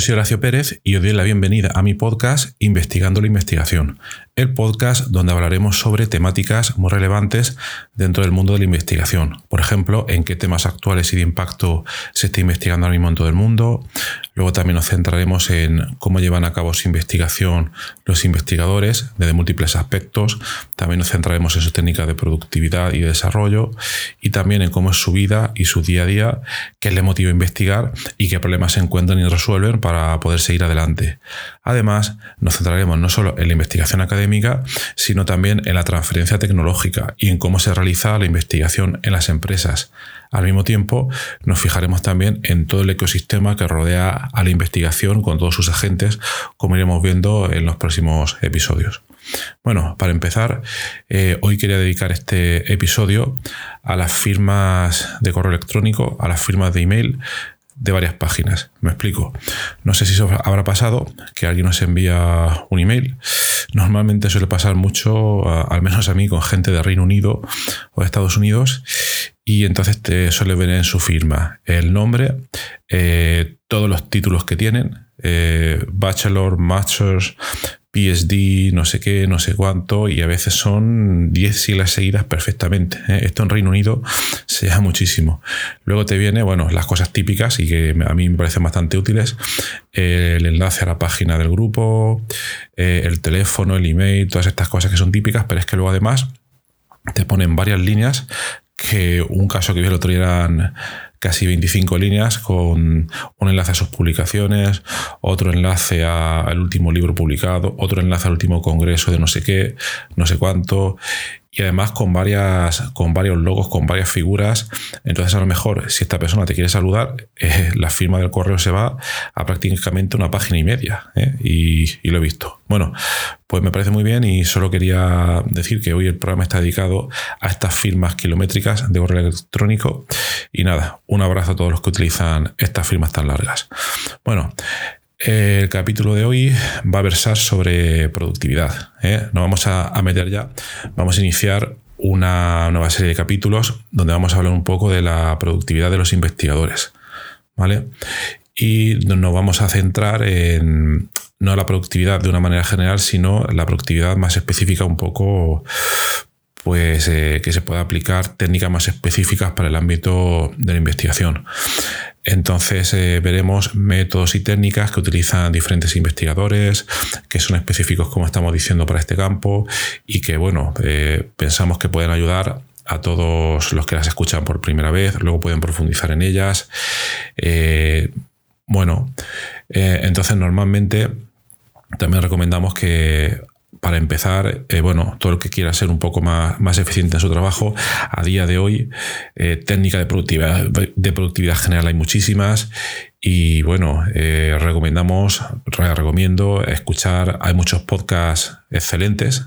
Soy Horacio Pérez y os doy la bienvenida a mi podcast Investigando la Investigación, el podcast donde hablaremos sobre temáticas muy relevantes dentro del mundo de la investigación. Por ejemplo, en qué temas actuales y de impacto se está investigando ahora mismo en todo el mundo. Luego también nos centraremos en cómo llevan a cabo su investigación los investigadores desde múltiples aspectos. También nos centraremos en sus técnicas de productividad y desarrollo y también en cómo es su vida y su día a día, qué les motiva a investigar y qué problemas se encuentran y resuelven para poder seguir adelante. Además, nos centraremos no solo en la investigación académica, sino también en la transferencia tecnológica y en cómo se realiza la investigación en las empresas. Al mismo tiempo, nos fijaremos también en todo el ecosistema que rodea a la investigación con todos sus agentes, como iremos viendo en los próximos episodios. Bueno, para empezar, eh, hoy quería dedicar este episodio a las firmas de correo electrónico, a las firmas de email de varias páginas. Me explico. No sé si eso habrá pasado, que alguien nos envía un email. Normalmente suele pasar mucho, al menos a mí, con gente de Reino Unido o de Estados Unidos. Y entonces te suele ver en su firma el nombre, eh, todos los títulos que tienen, eh, bachelor, masters, PSD, no sé qué, no sé cuánto, y a veces son 10 siglas seguidas perfectamente. ¿eh? Esto en Reino Unido se llama muchísimo. Luego te viene, bueno, las cosas típicas y que a mí me parecen bastante útiles, el enlace a la página del grupo, eh, el teléfono, el email, todas estas cosas que son típicas, pero es que luego además te ponen varias líneas que un caso que vi el otro día casi 25 líneas con un enlace a sus publicaciones, otro enlace al último libro publicado, otro enlace al último congreso de no sé qué, no sé cuánto, y además con, varias, con varios logos, con varias figuras. Entonces, a lo mejor, si esta persona te quiere saludar, eh, la firma del correo se va a prácticamente una página y media. ¿eh? Y, y, lo he visto. Bueno, pues me parece muy bien y solo quería decir que hoy el programa está dedicado a estas firmas kilométricas de correo electrónico. Y nada, un abrazo a todos los que utilizan estas firmas tan largas. Bueno, el capítulo de hoy va a versar sobre productividad. ¿eh? Vamos a, meter ya, vamos a iniciar una nueva serie de capítulos donde vamos a hablar un poco de la productividad de los investigadores. ¿Vale? Y nos vamos a centrar en no la productividad de una manera general, sino la productividad más específica, un poco pues eh, que se pueda aplicar técnicas más específicas para el ámbito de la investigación. Entonces eh, veremos métodos y técnicas que utilizan diferentes investigadores, que son específicos, como estamos diciendo, para este campo y que, bueno, eh, pensamos que pueden ayudar a todos los que las escuchan por primera vez, luego pueden profundizar en ellas. bueno, entonces normalmente también recomendamos que para empezar, eh, bueno, todo el que quiera ser un poco más, más eficiente en su trabajo, a día de hoy, eh, técnica de productividad, de productividad general hay muchísimas y bueno, eh, recomendamos, recomiendo escuchar, hay muchos podcasts excelentes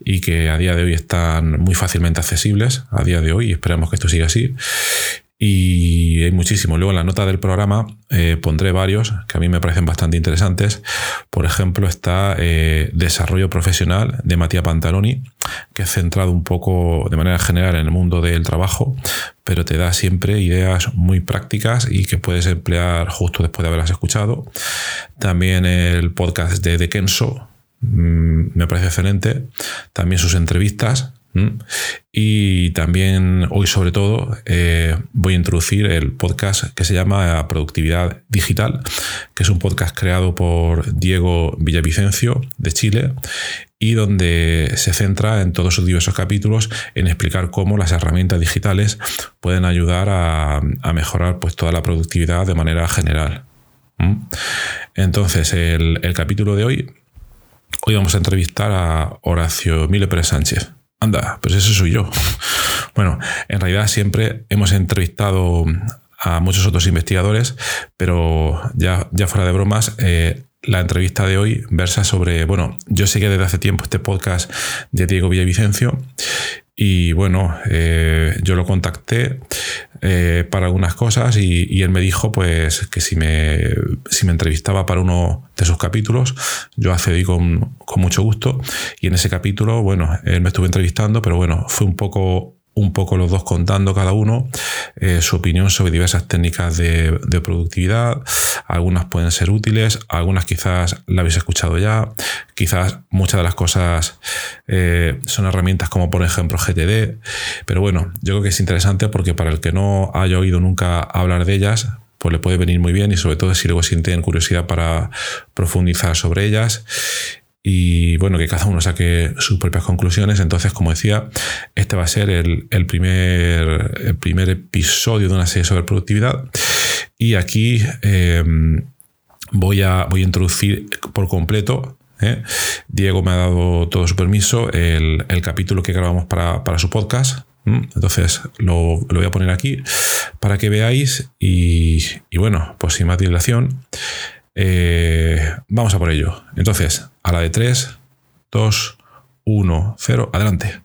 y que a día de hoy están muy fácilmente accesibles, a día de hoy, esperamos que esto siga así. Y hay muchísimo. Luego en la nota del programa eh, pondré varios que a mí me parecen bastante interesantes. Por ejemplo, está eh, Desarrollo Profesional de Matías Pantaloni, que es centrado un poco de manera general en el mundo del trabajo, pero te da siempre ideas muy prácticas y que puedes emplear justo después de haberlas escuchado. También el podcast de De Kenso, mm, me parece excelente. También sus entrevistas y también hoy sobre todo eh, voy a introducir el podcast que se llama Productividad Digital, que es un podcast creado por Diego Villavicencio de Chile y donde se centra en todos sus diversos capítulos en explicar cómo las herramientas digitales pueden ayudar a, mejorar pues, toda la productividad de manera general. Entonces, el, el capítulo de hoy, hoy vamos a entrevistar a Horacio Mile Pérez Sánchez. Anda, pues ese soy yo. Bueno, en realidad siempre hemos entrevistado a muchos otros investigadores, pero ya, ya fuera de bromas, eh, la entrevista de hoy versa sobre, bueno, yo seguía desde hace tiempo este podcast de Diego Villavicencio y bueno, eh, yo lo contacté eh, para algunas cosas y, él me dijo pues que si me, si me entrevistaba para uno de sus capítulos, yo accedí con, con mucho gusto y en ese capítulo, bueno, él me estuvo entrevistando, pero bueno, fue un poco un poco los dos contando cada uno eh, su opinión sobre diversas técnicas de, productividad. Algunas pueden ser útiles, algunas quizás la habéis escuchado ya, quizás muchas de las cosas eh, son herramientas como por ejemplo GTD, pero bueno, yo creo que es interesante porque para el que no haya oído nunca hablar de ellas, pues le puede venir muy bien y sobre todo si luego sienten curiosidad para profundizar sobre ellas y bueno, que cada uno saque sus propias conclusiones. Entonces, como decía, este va a ser el, primer, el primer episodio de una serie sobre productividad. Y aquí em, voy, a, voy a introducir por completo ¿eh? Diego me ha dado todo su permiso, el, capítulo que grabamos para, su podcast. Entonces lo, voy a poner aquí para que veáis y, y bueno, pues sin más dilación, eh, vamos a por ello. Entonces, a la de 3, 2, 1, 0, adelante.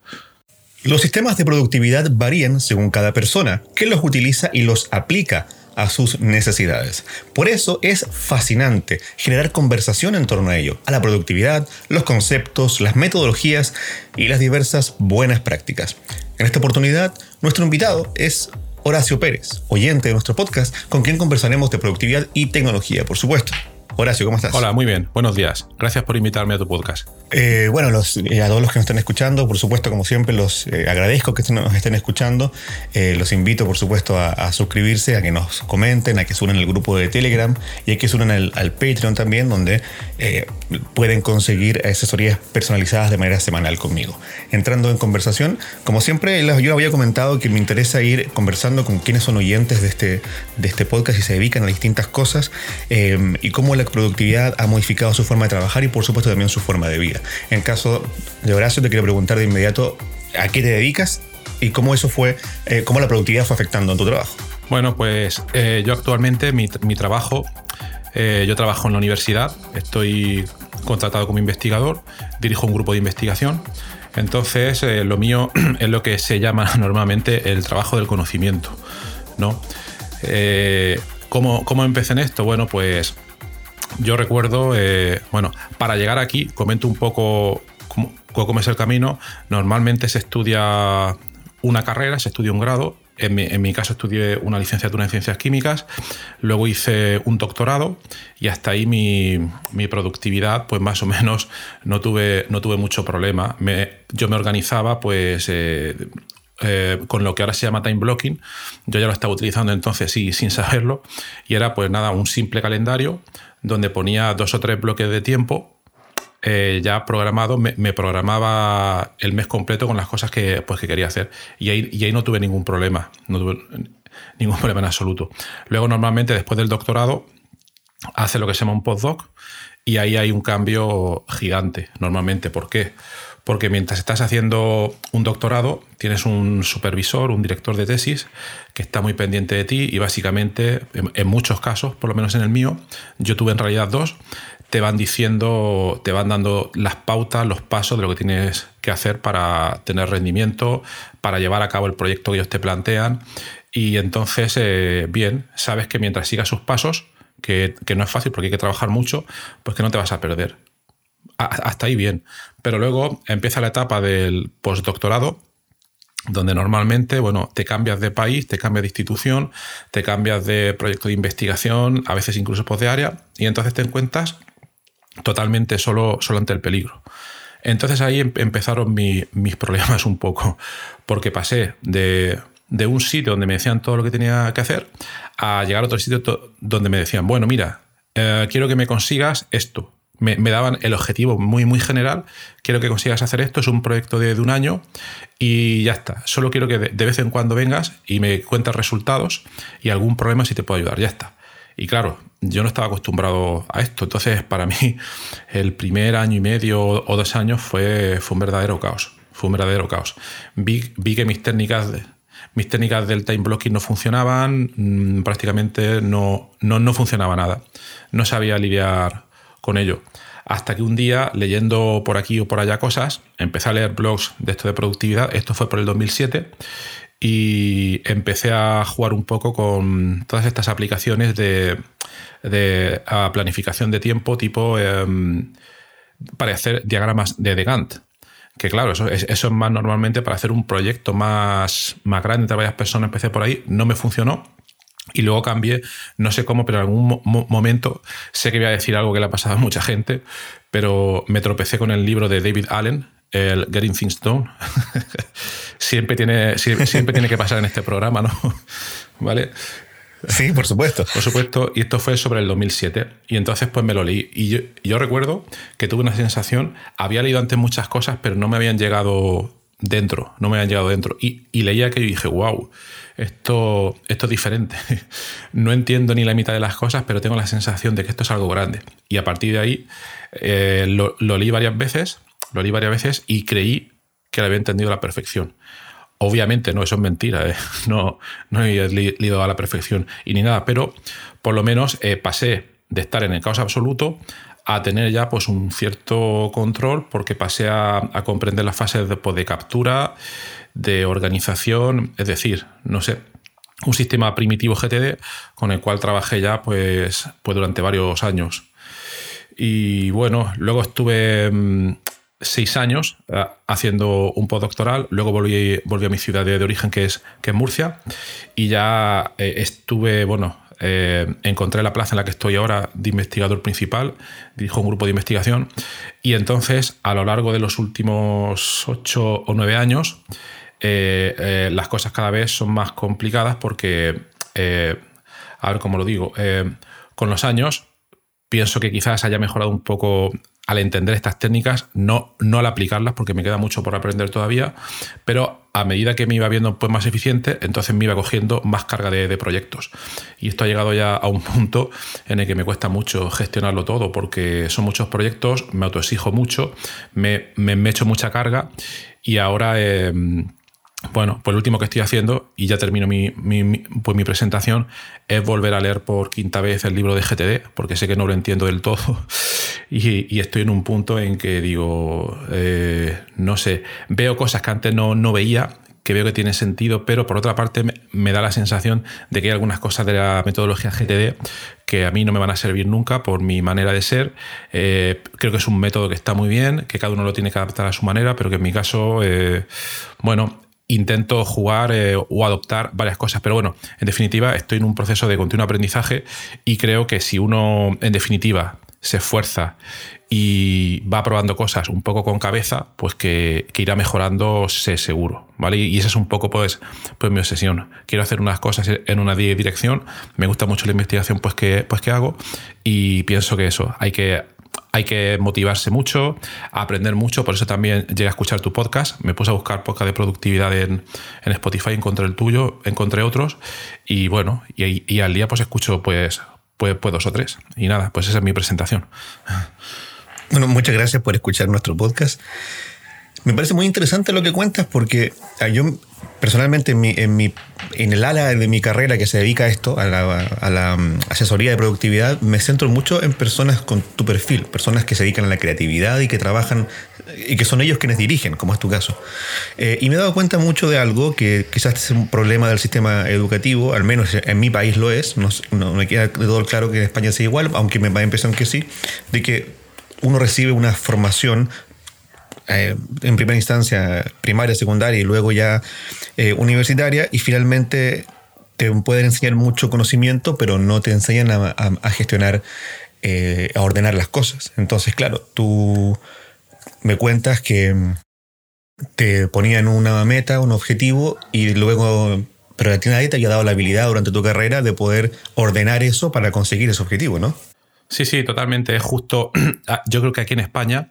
Los sistemas de productividad varían según cada persona, que los utiliza y los aplica a sus necesidades. Por eso es fascinante generar conversación en torno a ello, a la productividad, los conceptos, las metodologías y las diversas buenas prácticas. En esta oportunidad, nuestro invitado es Horacio Pérez, oyente de nuestro podcast, con quien conversaremos de productividad y tecnología, por supuesto. Horacio, ¿cómo estás? Hola, muy bien. Buenos días. Gracias por invitarme a tu podcast. Eh, bueno, los, eh, a todos los que nos están escuchando, por supuesto, como siempre, los eh, agradezco que nos estén escuchando. los invito, por supuesto, a, suscribirse, a que nos comenten, a que se unan al grupo de Telegram y a que se unan al, Patreon también, donde pueden conseguir asesorías personalizadas de manera semanal conmigo. Entrando en conversación, como siempre, yo había comentado que me interesa ir conversando con quienes son oyentes de este, de este podcast y se dedican a distintas cosas y cómo la productividad ha modificado su forma de trabajar y, por supuesto, también su forma de vida. En caso de Horacio, te quiero preguntar de inmediato a qué te dedicas y cómo eso fue, eh, cómo la productividad fue afectando en tu trabajo. Bueno, pues eh, yo actualmente mi, trabajo, eh, yo trabajo en la universidad, estoy contratado como investigador, dirijo un grupo de investigación. Entonces, lo mío es lo que se llama normalmente el trabajo del conocimiento, ¿no? ¿cómo, ¿Cómo empecé en esto? Bueno, pues yo recuerdo, eh, bueno, para llegar aquí, comento un poco cómo, es el camino. Normalmente se estudia una carrera, se estudia un grado. En mi, caso estudié una licenciatura en ciencias químicas, luego hice un doctorado y hasta ahí mi, productividad, pues más o menos no tuve, no tuve mucho problema. yo me organizaba pues eh, eh, con lo que ahora se llama time blocking. Yo ya lo estaba utilizando entonces sí, sin saberlo. Y era pues nada, un simple calendario donde ponía dos o tres bloques de tiempo eh, ya programado, me, programaba el mes completo con las cosas que, pues, que quería hacer. Y ahí, y ahí no tuve ningún problema, no tuve ningún problema en absoluto. Luego, normalmente, después del doctorado, hace lo que se llama un postdoc y ahí hay un cambio gigante, normalmente. ¿Por qué? Porque mientras estás haciendo un doctorado, tienes un supervisor, un director de tesis, que está muy pendiente de ti y básicamente, en, muchos casos, por lo menos en el mío, yo tuve en realidad dos, te van diciendo, te van dando las pautas, los pasos de lo que tienes que hacer para tener rendimiento, para llevar a cabo el proyecto que ellos te plantean. Y entonces, eh, bien, sabes que mientras sigas sus pasos, que, no es fácil porque hay que trabajar mucho, pues que no te vas a perder hasta ahí bien. Pero luego empieza la etapa del postdoctorado, donde normalmente, bueno, te cambias de país, te cambias de institución, te cambias de proyecto de investigación, a veces incluso post de área, y entonces te encuentras totalmente solo, solo ante el peligro. Entonces ahí em, empezaron mis problemas un poco, porque pasé de, un sitio donde me decían todo lo que tenía que hacer a llegar a otro sitio donde me decían, bueno, mira, eh, quiero que me consigas esto me, daban el objetivo muy, muy general. Quiero que consigas hacer esto, es un proyecto de, un año y ya está. Solo quiero que de, vez en cuando vengas y me cuentes resultados y algún problema si te puedo ayudar, ya está. Y claro, yo no estaba acostumbrado a esto, entonces para mí el primer año y medio o dos años fue, fue un verdadero caos. Fue un verdadero caos. Vi, vi que mis técnicas mis técnicas del time blocking no funcionaban, mm, prácticamente no, no, no funcionaba nada. No sabía lidiar con ello. Hasta que un día, leyendo por aquí o por allá cosas, empecé a leer blogs de esto de productividad. Esto fue por el 2007 y empecé a jugar un poco con todas estas aplicaciones de, planificación de tiempo tipo em, para hacer diagramas de, Gantt que claro, eso es, eso es más normalmente para hacer un proyecto más, más grande entre varias personas, empecé por ahí, no me funcionó. Y luego cambié, no sé cómo, pero en algún momento sé que voy a decir algo que le ha pasado a mucha gente, pero me tropecé con el libro de David Allen, el Getting Things Done. siempre, tiene, siempre, tiene que pasar en este programa, ¿no? ¿Vale? Sí, por supuesto. Por supuesto, y esto fue sobre el 2007. Y entonces pues me lo leí. Y yo, recuerdo que tuve una sensación, había leído antes muchas cosas, pero no me habían llegado dentro, no me habían llegado dentro. Y, leía que y dije, wow, esto, esto es diferente. no entiendo ni la mitad de las cosas, pero tengo la sensación de que esto es algo grande. Y a partir de ahí eh, lo, lo leí varias veces lo leí varias veces y creí que había entendido a la perfección. Obviamente, no, eso es mentira, ¿eh? no, no he leído a la perfección y ni nada, pero por lo menos eh, pasé de estar en el caos absoluto a tener ya pues, un cierto control porque pasé a, comprender las fases de, pues, de, captura, de organización, es decir, no sé, un sistema primitivo GTD con el cual trabajé ya pues, pues durante varios años. Y bueno, luego estuve mm, seis años eh, haciendo un postdoctoral, luego volví, volví a mi ciudad de, origen, que es, que es Murcia, y ya eh, estuve, bueno, eh, encontré la plaza en la que estoy ahora de investigador principal, dirijo un grupo de investigación, y entonces a lo largo de los últimos ocho o nueve años, las cosas cada vez son más complicadas porque, a ver cómo lo digo, con los años pienso que quizás haya mejorado un poco al entender estas técnicas, no, no al aplicarlas, porque me queda mucho por aprender todavía, pero a medida que me iba viendo pues, más eficiente, entonces me iba cogiendo más carga de, proyectos. Y esto ha llegado ya a un punto en el que me cuesta mucho gestionarlo todo, porque son muchos proyectos, me autoexijo mucho, me, me, echo mucha carga y ahora... Em, bueno, pues lo último que estoy haciendo, y ya termino mi, pues mi presentación, es volver a leer por quinta vez el libro de GTD, porque sé que no lo entiendo del todo, y, estoy en un punto en que digo, eh, no sé, veo cosas que antes no, no veía, que veo que tienen sentido, pero por otra parte me, da la sensación de que hay algunas cosas de la metodología GTD que a mí no me van a servir nunca por mi manera de ser. Eh, creo que es un método que está muy bien, que cada uno lo tiene que adaptar a su manera, pero que en mi caso, eh, bueno, intento jugar eh, o adoptar varias cosas. Pero bueno, en definitiva, estoy en un proceso de continuo aprendizaje y creo que si uno, en definitiva, se esfuerza y va probando cosas un poco con cabeza, pues que, irá mejorando, seguro, ¿vale? Y esa es un poco, pues, pues mi obsesión. Quiero hacer unas cosas en una dirección, me gusta mucho la investigación, pues, que, pues, que hago y pienso que eso, hay que hay que motivarse mucho, aprender mucho, por eso también llegué a escuchar tu podcast, me puse a buscar podcast de productividad en, Spotify, encontré el tuyo, encontré otros y bueno, y, al día pues escucho pues, pues, pues, dos o tres y nada, pues esa es mi presentación. Bueno, muchas gracias por escuchar nuestro podcast. Me parece muy interesante lo que cuentas porque ah, yo personalmente en, mi, en, el ala de mi carrera que se dedica a esto, a la, mm, asesoría de productividad, me centro mucho en personas con tu perfil, personas que se dedican a la creatividad y que trabajan y que son ellos quienes dirigen, como es tu caso. Eh, y me he dado cuenta mucho de algo que quizás es un problema del sistema educativo, al menos en mi país lo es, no, no me queda de todo claro que en España sea igual, aunque me da la impresión que sí, de que uno recibe una formación eh, en primera instancia primaria, secundaria y luego ya eh, universitaria y finalmente te pueden enseñar mucho conocimiento, pero no te enseñan a, gestionar, eh, a ordenar las cosas. Entonces, claro, tú me cuentas que te ponían una meta, un objetivo y luego, pero a ti te había dado la habilidad durante tu carrera de poder ordenar eso para conseguir ese objetivo, ¿no? Sí, sí, totalmente. Es justo, ah, yo creo que aquí en España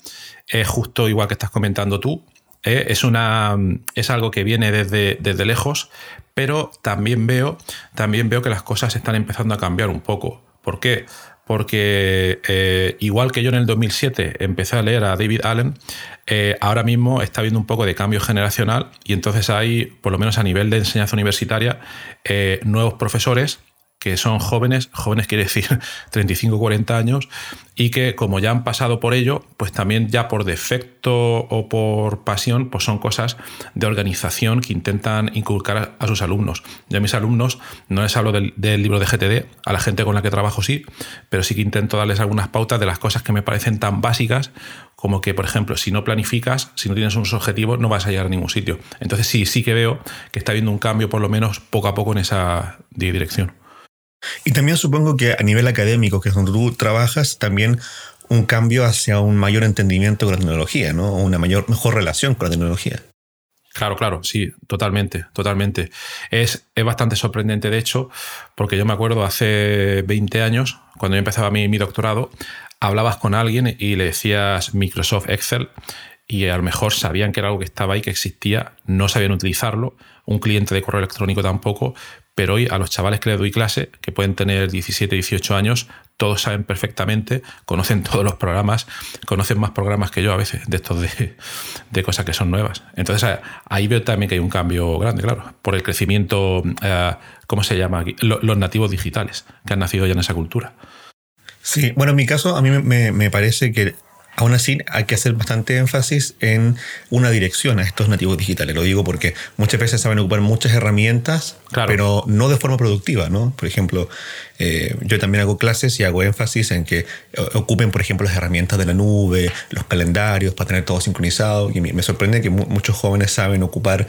es justo igual que estás comentando tú. ¿eh? Es, una, es algo que viene desde, desde lejos, pero también veo, también veo que las cosas están empezando a cambiar un poco. ¿Por qué? Porque eh, igual que yo en el 2007 empecé a leer a David Allen, eh, ahora mismo está habiendo un poco de cambio generacional y entonces hay, por lo menos a nivel de enseñanza universitaria, nuevos profesores que son jóvenes, jóvenes quiere decir 35, 40 años, y que como ya han pasado por ello, pues también ya por defecto o por pasión, pues son cosas de organización que intentan inculcar a, sus alumnos. Yo a mis alumnos no les hablo del, libro de GTD, a la gente con la que trabajo sí, pero sí que intento darles algunas pautas de las cosas que me parecen tan básicas como que, por ejemplo, si no planificas, si no tienes unos objetivos, no vas a llegar a ningún sitio. Entonces sí, sí que veo que está habiendo un cambio, por lo menos poco a poco, en esa dirección. Y también supongo que a nivel académico, que es donde tú trabajas, también un cambio hacia un mayor entendimiento con la tecnología, ¿no? Una mayor, mejor relación con la tecnología. Claro, claro, sí, totalmente, totalmente. Es, es bastante sorprendente, de hecho, porque yo me acuerdo hace 20 años, cuando yo empezaba mi, mi doctorado, hablabas con alguien y le decías Microsoft Excel y a lo mejor sabían que era algo que estaba ahí, que existía, no sabían utilizarlo, un cliente de correo electrónico tampoco, pero hoy a los chavales que les doy clase, que pueden tener 17, 18 años, todos saben perfectamente, conocen todos los programas, conocen más programas que yo a veces, de estos de, cosas que son nuevas. Entonces ahí veo también que hay un cambio grande, claro, por el crecimiento, eh, ¿cómo se llama? Los nativos digitales, que han nacido ya en esa cultura. Sí, bueno, en mi caso a mí me parece que Aún así, hay que hacer bastante énfasis en una dirección a estos nativos digitales. Lo digo porque muchas veces saben ocupar muchas herramientas, pero no de forma productiva, ¿no? Por ejemplo, eh, yo también hago clases y hago énfasis en que ocupen, por ejemplo, las herramientas de la nube, los calendarios, para tener todo sincronizado. Y me sorprende que muchos jóvenes saben ocupar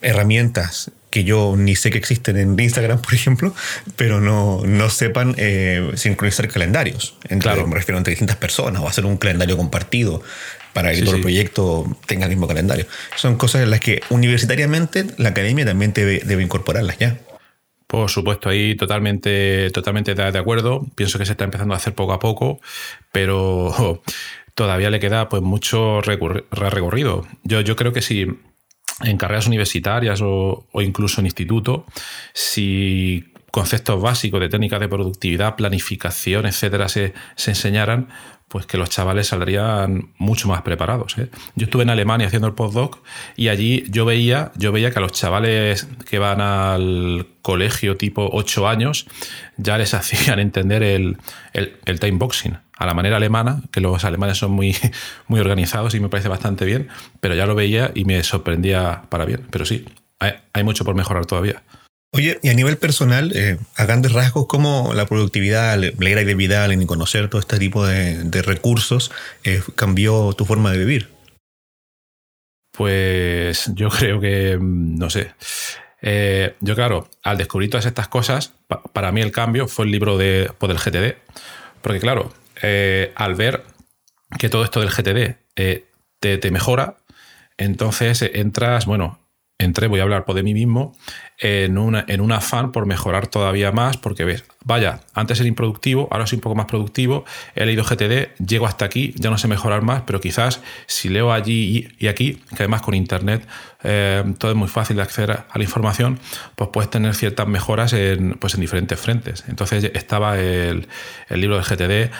herramientas que yo ni sé que existen en Instagram, por ejemplo, pero no, no sepan eh, sincronizar calendarios. claro. Me refiero entre distintas personas o hacer un calendario compartido para que todo el proyecto tenga el mismo calendario. Son cosas en las que universitariamente la academia también debe, debe incorporarlas ya. Por supuesto, ahí totalmente, totalmente de acuerdo. Pienso que se está empezando a hacer poco a poco, pero todavía le queda pues mucho recorrido. Yo, yo creo que si en carreras universitarias o, incluso en instituto, si conceptos básicos de técnicas de productividad, planificación, etcétera, se, enseñaran, pues que los chavales saldrían mucho más preparados. ¿eh? Yo estuve en Alemania haciendo el postdoc y allí yo veía, yo veía que a los chavales que van al colegio tipo 8 años ya les hacían entender el, el, time boxing a la manera alemana, que los alemanes son muy, muy organizados y me parece bastante bien, pero ya lo veía y me sorprendía para bien. Pero sí, hay, mucho por mejorar todavía. Oye, y a nivel personal, eh, a grandes rasgos, ¿cómo la productividad, la era de Vidal en conocer todo este tipo de, recursos eh, cambió tu forma de vivir? Pues yo creo que, mm, no sé. Eh, yo, claro, al descubrir todas estas cosas, para mí el cambio fue el libro de, pues, del GTD. Porque, claro, al ver que todo esto del GTD eh, te, mejora, entonces entras, bueno, entré, voy a hablar por de mí mismo, en, una, en un afán por mejorar todavía más, porque ves, vaya, antes era improductivo, ahora soy un poco más productivo, he leído GTD, llego hasta aquí, ya no sé mejorar más, pero quizás si leo allí y, aquí, que además con Internet eh, todo es muy fácil de acceder a la información, pues puedes tener ciertas mejoras en, pues en diferentes frentes. Entonces estaba el, el libro de GTD,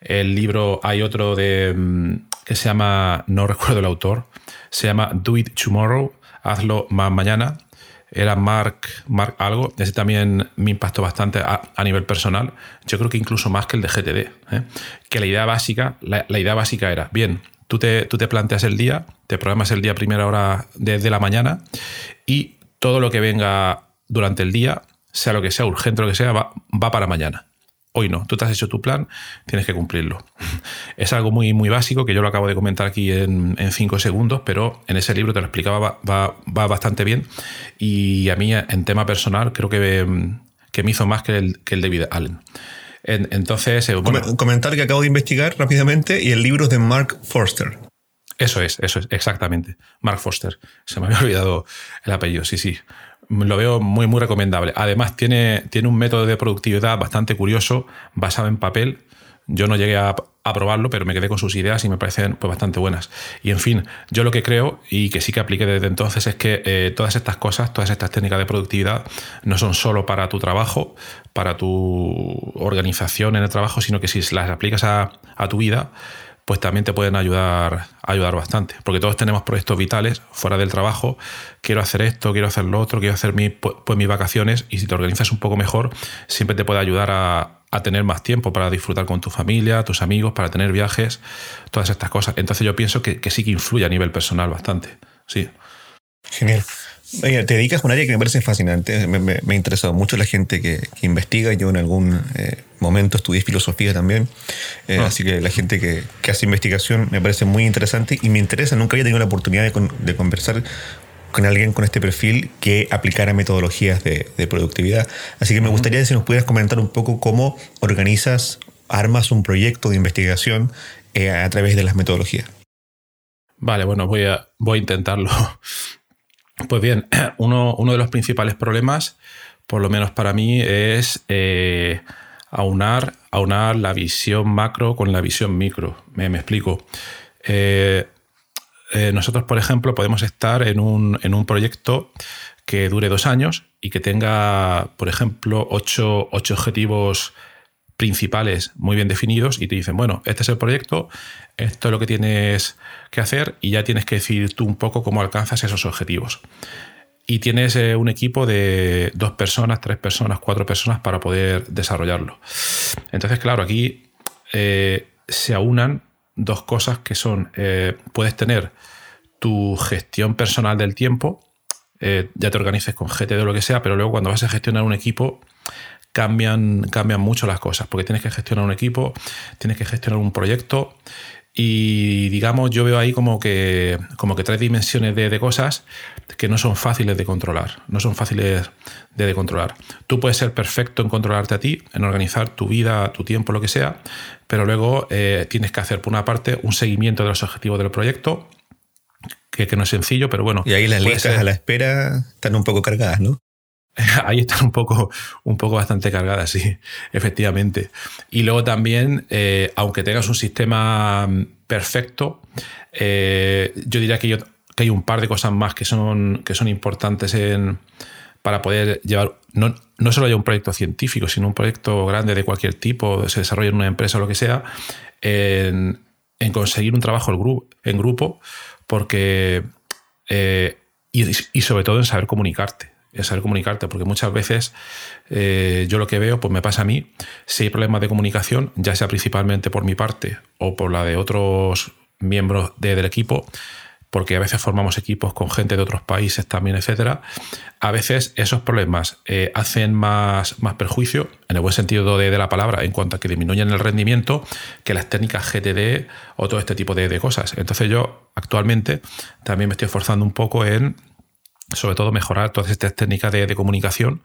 el libro, hay otro de mm, que se llama, no recuerdo el autor, se llama Do It Tomorrow, hazlo más mañana. Era Mark, Mark algo, ese también me impactó bastante a, nivel personal. Yo creo que incluso más que el de GTD. ¿eh? Que la idea básica, la, idea básica era, bien, tú te, tú te planteas el día, te programas el día primera hora de, la mañana y todo lo que venga durante el día, sea lo que sea, urgente lo que sea, va para mañana. Hoy no, tú te has hecho tu plan, tienes que cumplirlo. Es algo muy, muy básico que yo lo acabo de comentar aquí en, cinco segundos, pero en ese libro te lo explicaba, va, bastante bien. Y a mí, en tema personal, creo que, que me hizo más que el, que el David Allen. entonces, eh, un comentario que acabo de investigar rápidamente y el libro es de Mark Forster. Eso es, eso es, exactamente. Mark Forster. Se me había olvidado el apellido, sí, sí lo veo muy, muy recomendable. Además, tiene, tiene un método de productividad bastante curioso, basado en papel. Yo no llegué a, probarlo, pero me quedé con sus ideas y me parecen pues, bastante buenas. Y en fin, yo lo que creo y que sí que apliqué desde entonces es que eh, todas estas cosas, todas estas técnicas de productividad, no son solo para tu trabajo, para tu organización en el trabajo, sino que si las aplicas a, a tu vida, pues también te pueden ayudar, ayudar bastante. Porque todos tenemos proyectos vitales fuera del trabajo. Quiero hacer esto, quiero hacer lo otro, quiero hacer mi, pues, mis vacaciones. Y si te organizas un poco mejor, siempre te puede ayudar a, tener más tiempo para disfrutar con tu familia, tus amigos, para tener viajes, todas estas cosas. Entonces yo pienso que, que sí que influye a nivel personal bastante. Sí. Genial te dedicas a un área que me parece fascinante. Me, me, me interesado mucho la gente que, investiga. Yo en algún eh, momento estudié filosofía también. Eh, ah. Así que la gente que, hace investigación me parece muy interesante y me interesa. Nunca había tenido la oportunidad de, conversar con alguien con este perfil que aplicara metodologías de, productividad. Así que me gustaría si nos pudieras comentar un poco cómo organizas, armas un proyecto de investigación eh, a través de las metodologías. Vale, bueno, voy a, voy a intentarlo. Pues bien, uno, de los principales problemas, por lo menos para mí, es eh, aunar, aunar la visión macro con la visión micro. Me, explico. Eh, eh, nosotros, por ejemplo, podemos estar en un, en un, proyecto que dure dos años y que tenga, por ejemplo, ocho, ocho objetivos principales muy bien definidos y te dicen, bueno, este es el proyecto, esto es lo que tienes que hacer y ya tienes que decidir tú un poco cómo alcanzas esos objetivos. Y tienes eh, un equipo de dos personas, tres personas, cuatro personas para poder desarrollarlo. Entonces, claro, aquí eh, se aunan dos cosas que son, eh, puedes tener tu gestión personal del tiempo, ya te organices con GTD o lo que sea, pero luego cuando vas a gestionar un equipo, cambian, cambian mucho las cosas, porque tienes que gestionar un equipo, tienes que gestionar un proyecto y digamos, yo veo ahí como que, como que tres dimensiones de, cosas que no son fáciles de controlar, no son fáciles de, controlar. Tú puedes ser perfecto en controlarte a ti, en organizar tu vida, tu tiempo, lo que sea, pero luego eh, tienes que hacer, por una parte, un seguimiento de los objetivos del proyecto, que, que no es sencillo, pero bueno. Y ahí las listas a la espera están un poco cargadas, ¿no? ahí están un poco, un poco bastante cargadas, sí, efectivamente. Y luego también, eh, aunque tengas un sistema mm, perfecto, eh, yo diría que, hay un par de cosas más que son, que son importantes para poder llevar, no, solo hay un proyecto científico, sino un proyecto grande de cualquier tipo, se desarrolla en una empresa o lo que sea, en, conseguir un trabajo en grupo, porque, eh, y sobre todo en saber comunicarte es saber comunicarte, porque muchas veces eh, yo lo que veo, pues me pasa a mí, si hay problemas de comunicación, ya sea principalmente por mi parte o por la de otros miembros del equipo, porque a veces formamos equipos con gente de otros países también, etcétera, a veces esos problemas eh, hacen más, más perjuicio, en el buen sentido de, la palabra, en cuanto a que disminuyen el rendimiento, que las técnicas GTD o todo este tipo de, de cosas. Entonces yo actualmente también me estoy esforzando un poco en sobre todo mejorar todas estas técnicas de, comunicación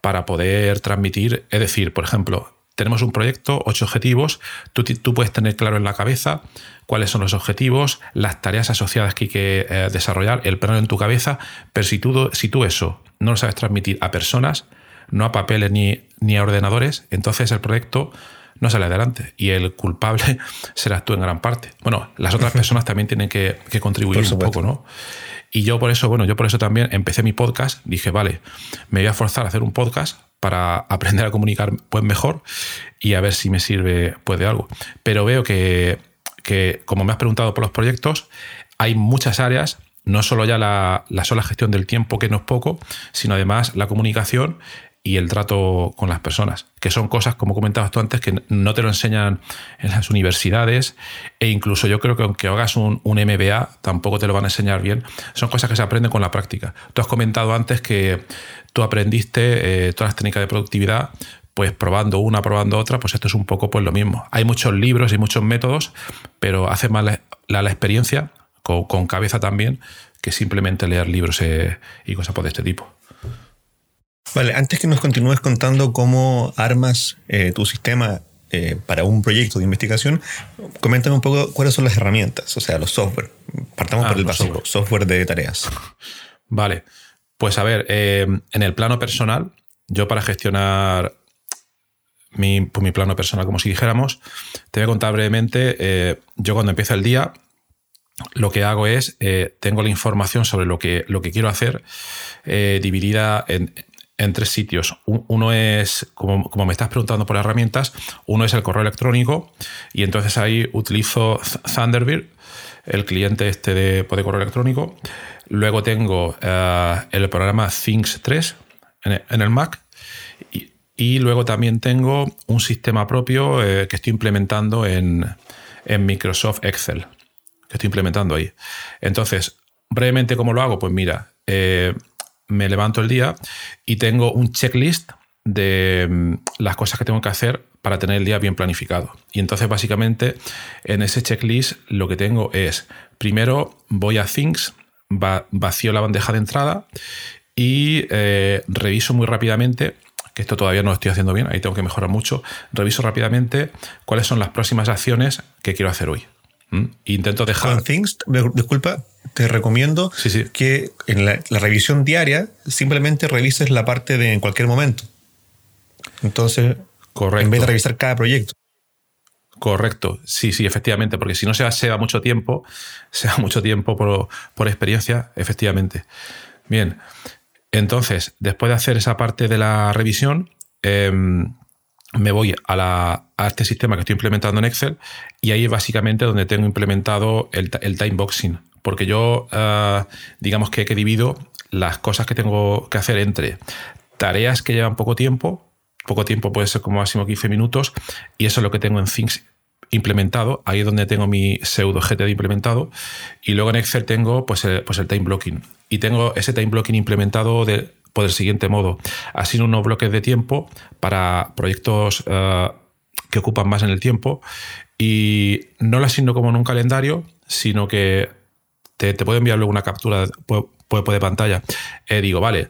para poder transmitir, es decir, por ejemplo, tenemos un proyecto, ocho objetivos, tú, tú, puedes tener claro en la cabeza cuáles son los objetivos, las tareas asociadas que hay que eh, desarrollar, el plano en tu cabeza, pero si tú, si tú eso no lo sabes transmitir a personas, no a papeles ni, ni a ordenadores, entonces el proyecto no sale adelante y el culpable serás tú en gran parte. Bueno, las otras personas también tienen que, que contribuir un poco, ¿no? Y yo por eso, bueno, yo por eso también empecé mi podcast. Dije, vale, me voy a forzar a hacer un podcast para aprender a comunicar pues mejor y a ver si me sirve pues de algo. Pero veo que, que como me has preguntado por los proyectos, hay muchas áreas no solo ya la, la, sola gestión del tiempo, que no es poco, sino además la comunicación y el trato con las personas, que son cosas, como comentabas tú antes, que no te lo enseñan en las universidades e incluso yo creo que aunque hagas un, MBA tampoco te lo van a enseñar bien. Son cosas que se aprenden con la práctica. Tú has comentado antes que tú aprendiste eh, todas las técnicas de productividad pues probando una, probando otra, pues esto es un poco pues lo mismo. Hay muchos libros y muchos métodos, pero hace más la, la, experiencia, con, cabeza también, que simplemente leer libros eh, y cosas por este tipo. Vale, antes que nos continúes contando cómo armas eh, tu sistema eh, para un proyecto de investigación, coméntame un poco cuáles son las herramientas, o sea, los software. Partamos ah, por el básico, software. de tareas. Vale, pues a ver, eh, en el plano personal, yo para gestionar mi, pues mi, plano personal, como si dijéramos, te voy a contar brevemente, yo cuando empieza el día, lo que hago es, tengo la información sobre lo que, lo que quiero hacer dividida en, en tres sitios. Uno es, como, me estás preguntando por herramientas, uno es el correo electrónico y entonces ahí utilizo Thunderbird, el cliente este de, correo electrónico. Luego tengo eh, el programa Things 3 en, el Mac y, luego también tengo un sistema propio eh, que estoy implementando en, Microsoft Excel, que estoy implementando ahí. Entonces, brevemente, ¿cómo lo hago? Pues mira, eh, me levanto el día y tengo un checklist de mm, las cosas que tengo que hacer para tener el día bien planificado. Y entonces básicamente en ese checklist lo que tengo es, primero voy a Things, vacío la bandeja de entrada y eh, reviso muy rápidamente, que esto todavía no lo estoy haciendo bien, ahí tengo que mejorar mucho, reviso rápidamente cuáles son las próximas acciones que quiero hacer hoy. Intento dejar... Con Things, disculpa, te recomiendo que en la, revisión diaria simplemente revises la parte de en cualquier momento. Entonces, Correcto. en vez de revisar cada proyecto. Correcto, sí, sí, efectivamente, porque si no se va, mucho tiempo, se va mucho tiempo por, experiencia, efectivamente. Bien, entonces, después de hacer esa parte de la revisión, em, me voy a, la, este sistema que estoy implementando en Excel y ahí es básicamente donde tengo implementado el, el timeboxing porque yo, eh, digamos que, que divido las cosas que tengo que hacer entre tareas que llevan poco tiempo, poco tiempo puede ser como máximo 15 minutos, y eso es lo que tengo en Things implementado, ahí es donde tengo mi pseudo GTD implementado, y luego en Excel tengo pues el, pues el time blocking, y tengo ese time blocking implementado de, por el siguiente modo, así unos bloques de tiempo para proyectos eh, que ocupan más en el tiempo, y no lo asigno como en un calendario, sino que te, puedo enviar luego una captura de, pantalla. Eh, digo, vale,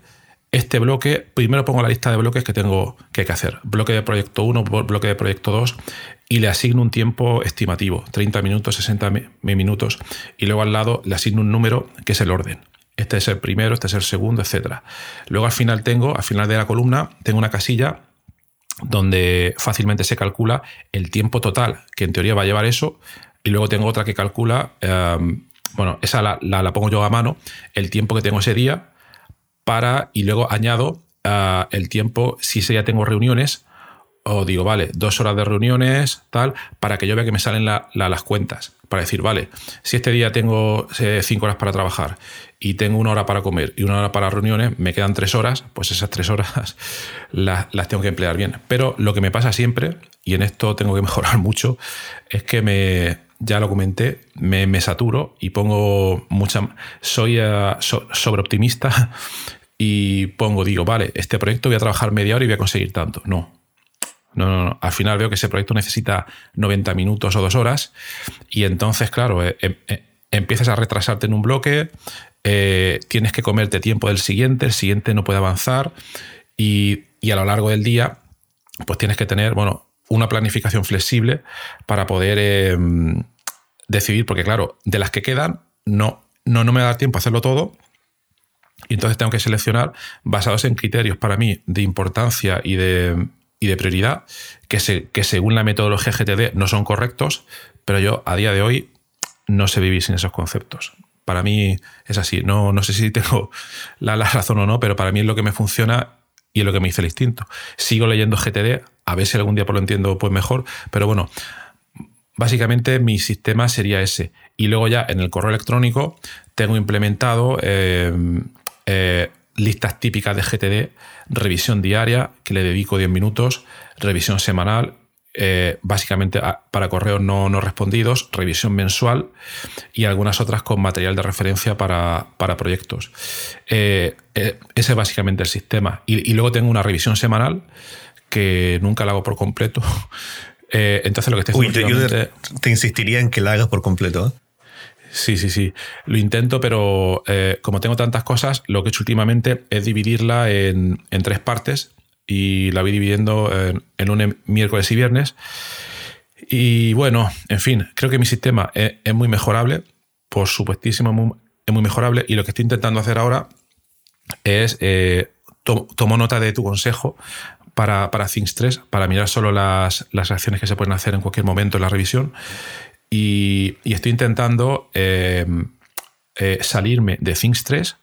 este bloque, primero pongo la lista de bloques que tengo que, hacer. Bloque de proyecto 1, bloque de proyecto 2, y le asigno un tiempo estimativo, 30 minutos, 60 minutos, y luego al lado le asigno un número que es el orden. Este es el primero, este es el segundo, etc. Luego al final tengo, al final de la columna, tengo una casilla donde fácilmente se calcula el tiempo total que en teoría va a llevar eso, y luego tengo otra que calcula em, bueno, esa la, pongo yo a mano, el tiempo que tengo ese día, para, y luego añado ah, el tiempo, si ese día tengo reuniones, o digo, vale, dos horas de reuniones, tal, para que yo vea que me salen las cuentas. Para decir, vale, si este día tengo eh, cinco horas para trabajar y tengo una hora para comer y una hora para reuniones, me quedan tres horas, pues esas tres horas las, las tengo que emplear bien. Pero lo que me pasa siempre, y en esto tengo que mejorar mucho, es que me, ya lo comenté, me, saturo y pongo mucha. Soy uh, sobreoptimista y pongo, digo, vale, este proyecto voy a trabajar media hora y voy a conseguir tanto. No. No, no, no. Al final veo que ese proyecto necesita 90 minutos o dos horas y entonces, claro, eh, em, eh, empiezas a retrasarte en un bloque, eh, tienes que comerte tiempo del siguiente, el siguiente no puede avanzar y, y a lo largo del día, pues tienes que tener, bueno, una planificación flexible para poder em, decidir, porque claro, de las que quedan, no, no, no me va a dar tiempo a hacerlo todo. Y entonces tengo que seleccionar basados en criterios para mí de importancia y de, y de prioridad, que, se, que según la metodología GTD no son correctos, pero yo a día de hoy no sé vivir sin esos conceptos. Para mí es así. No, no sé si tengo la, la razón o no, pero para mí es lo que me funciona y es lo que me dice el instinto. Sigo leyendo GTD, a ver si algún día pues lo entiendo pues mejor, pero bueno, básicamente mi sistema sería ese. Y luego ya en el correo electrónico tengo implementado eh, eh, listas típicas de GTD, revisión diaria, que le dedico 10 minutos, revisión semanal, eh, básicamente para correos no, no, respondidos, revisión mensual y algunas otras con material de referencia para, proyectos. Eh, eh, ese es básicamente el sistema. Y, luego tengo una revisión semanal que nunca la hago por completo. entonces lo que estoy haciendo te, te, insistiría en que la hagas por completo. Sí, sí, sí. Lo intento, pero como tengo tantas cosas, lo que he hecho últimamente es dividirla en, en tres partes y la voy dividiendo en, lunes, miércoles y viernes. Y bueno, en fin, creo que mi sistema es, muy mejorable, por supuestísimo, es muy mejorable. Y lo que estoy intentando hacer ahora es, eh, tomo nota de tu consejo para, para Things 3, para mirar solo las, las, acciones que se pueden hacer en cualquier momento en la revisión. Y, estoy intentando eh, eh, salirme de Things 3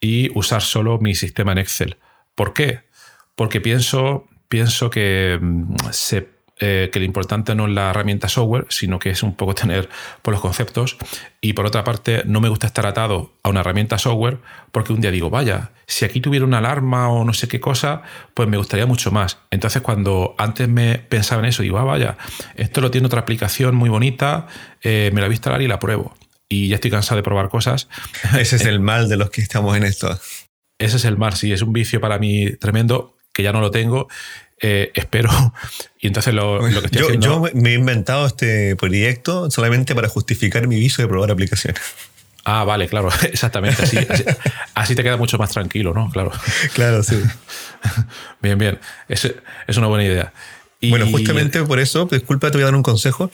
y usar solo mi sistema en Excel ¿Por qué? Porque pienso, pienso que mm, se eh, que lo importante no es la herramienta software, sino que es un poco tener por los conceptos. Y por otra parte, no me gusta estar atado a una herramienta software porque un día digo, vaya, si aquí tuviera una alarma o no sé qué cosa, pues me gustaría mucho más. Entonces, cuando antes me pensaba en eso, digo, ah, vaya, esto lo tiene otra aplicación muy bonita, eh, me la voy a instalar y la pruebo. Y ya estoy cansado de probar cosas. Ese es el mal de los que estamos en esto. Ese es el mal, sí, es un vicio para mí tremendo que ya no lo tengo eh, espero. Y entonces lo, que estoy yo, haciendo. Yo me he inventado este proyecto solamente para justificar mi viso de probar aplicaciones. Ah, vale, claro, exactamente. Así, así, te queda mucho más tranquilo, ¿no? Claro. Claro, sí. Bien, bien. Es, es una buena idea. Bueno, justamente por eso, disculpa, te voy a dar un consejo.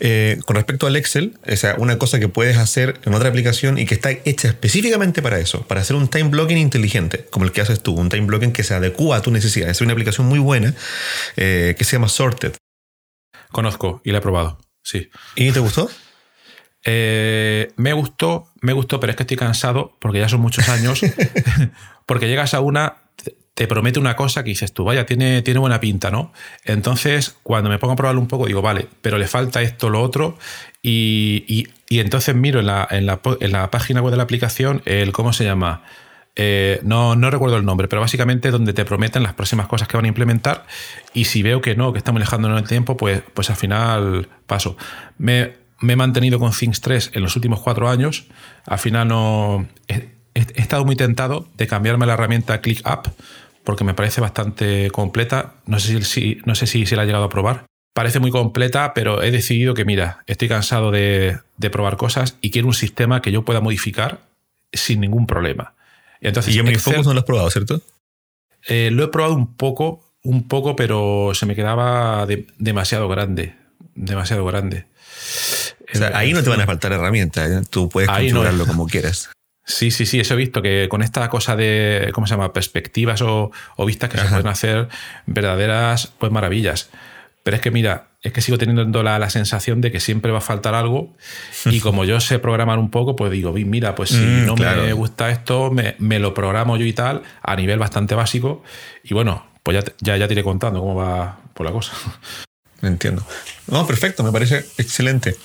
Eh, con respecto al Excel, o sea, una cosa que puedes hacer en otra aplicación y que está hecha específicamente para eso, para hacer un time blocking inteligente, como el que haces tú, un time blocking que se adecua a tu necesidad. Es una aplicación muy buena eh, que se llama Sorted. Conozco y la he probado, sí. ¿Y te gustó? Eh, me gustó, me gustó, pero es que estoy cansado porque ya son muchos años. porque llegas a una, te promete una cosa que dices tú, vaya, tiene, tiene buena pinta, ¿no? Entonces, cuando me pongo a probarlo un poco, digo, vale, pero le falta esto, lo otro, y, entonces miro en la, en, la, página web de la aplicación el, ¿cómo se llama? Eh, no, no recuerdo el nombre, pero básicamente donde te prometen las próximas cosas que van a implementar, y si veo que no, que estamos alejando en el tiempo, pues, pues al final paso. Me, he mantenido con Things 3 en los últimos cuatro años, al final no... He, he estado muy tentado de cambiarme la herramienta ClickUp, porque me parece bastante completa. No sé si, no sé si se la ha llegado a probar. Parece muy completa, pero he decidido que, mira, estoy cansado de, probar cosas y quiero un sistema que yo pueda modificar sin ningún problema. Entonces, y Gemini Focus no lo has probado, ¿cierto? Eh, lo he probado un poco, un poco, pero se me quedaba demasiado grande. Demasiado grande. O sea, ahí no te van a faltar herramientas. ¿eh? Tú puedes configurarlo como quieras. Sí, sí, sí, eso he visto que con esta cosa de, ¿cómo se llama? Perspectivas o, vistas que se pueden hacer verdaderas pues maravillas. Pero es que mira, es que sigo teniendo la, sensación de que siempre va a faltar algo y como yo sé programar un poco, pues digo, mira, pues si mm, no me gusta esto, me, lo programo yo y tal a nivel bastante básico y bueno, pues ya, ya, ya te iré contando cómo va por la cosa. Entiendo. No, perfecto, me parece excelente.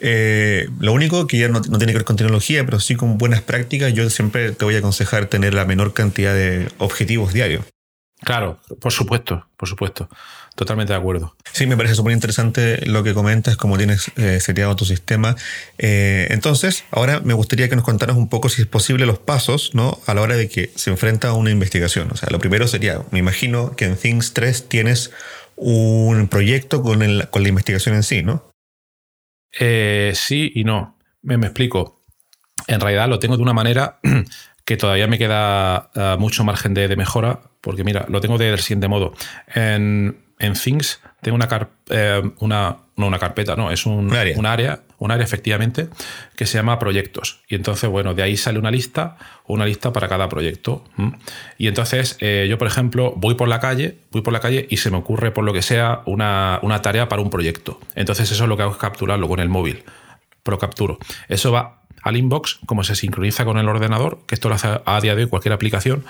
Eh, lo único que ya no, tiene que ver con tecnología, pero sí con buenas prácticas, yo siempre te voy a aconsejar tener la menor cantidad de objetivos diarios. Claro, por supuesto, por supuesto. Totalmente de acuerdo. Sí, me parece súper interesante lo que comentas, cómo tienes eh, seteado tu sistema. Eh, entonces, ahora me gustaría que nos contaras un poco, si es posible, los pasos ¿no? a la hora de que se enfrenta a una investigación. O sea, lo primero sería, me imagino que en Things 3 tienes un proyecto con, con la investigación en sí, ¿no? Eh, sí y no. Me, explico. En realidad lo tengo de una manera que todavía me queda eh, mucho margen de, mejora, porque mira, lo tengo del siguiente modo. En, en Things tengo una, eh, una, no una carpeta, no, es un, área. un, área. un área, efectivamente, que se llama proyectos. Y entonces, bueno, de ahí sale una lista, una lista para cada proyecto. Y entonces, yo, por ejemplo, voy por la calle, voy por la calle y se me ocurre, por lo que sea, una, una tarea para un proyecto. Entonces, eso es lo que hago es capturarlo con el móvil. Lo capturo. Eso va al inbox, como se sincroniza con el ordenador, que esto lo hace a día de hoy cualquier aplicación.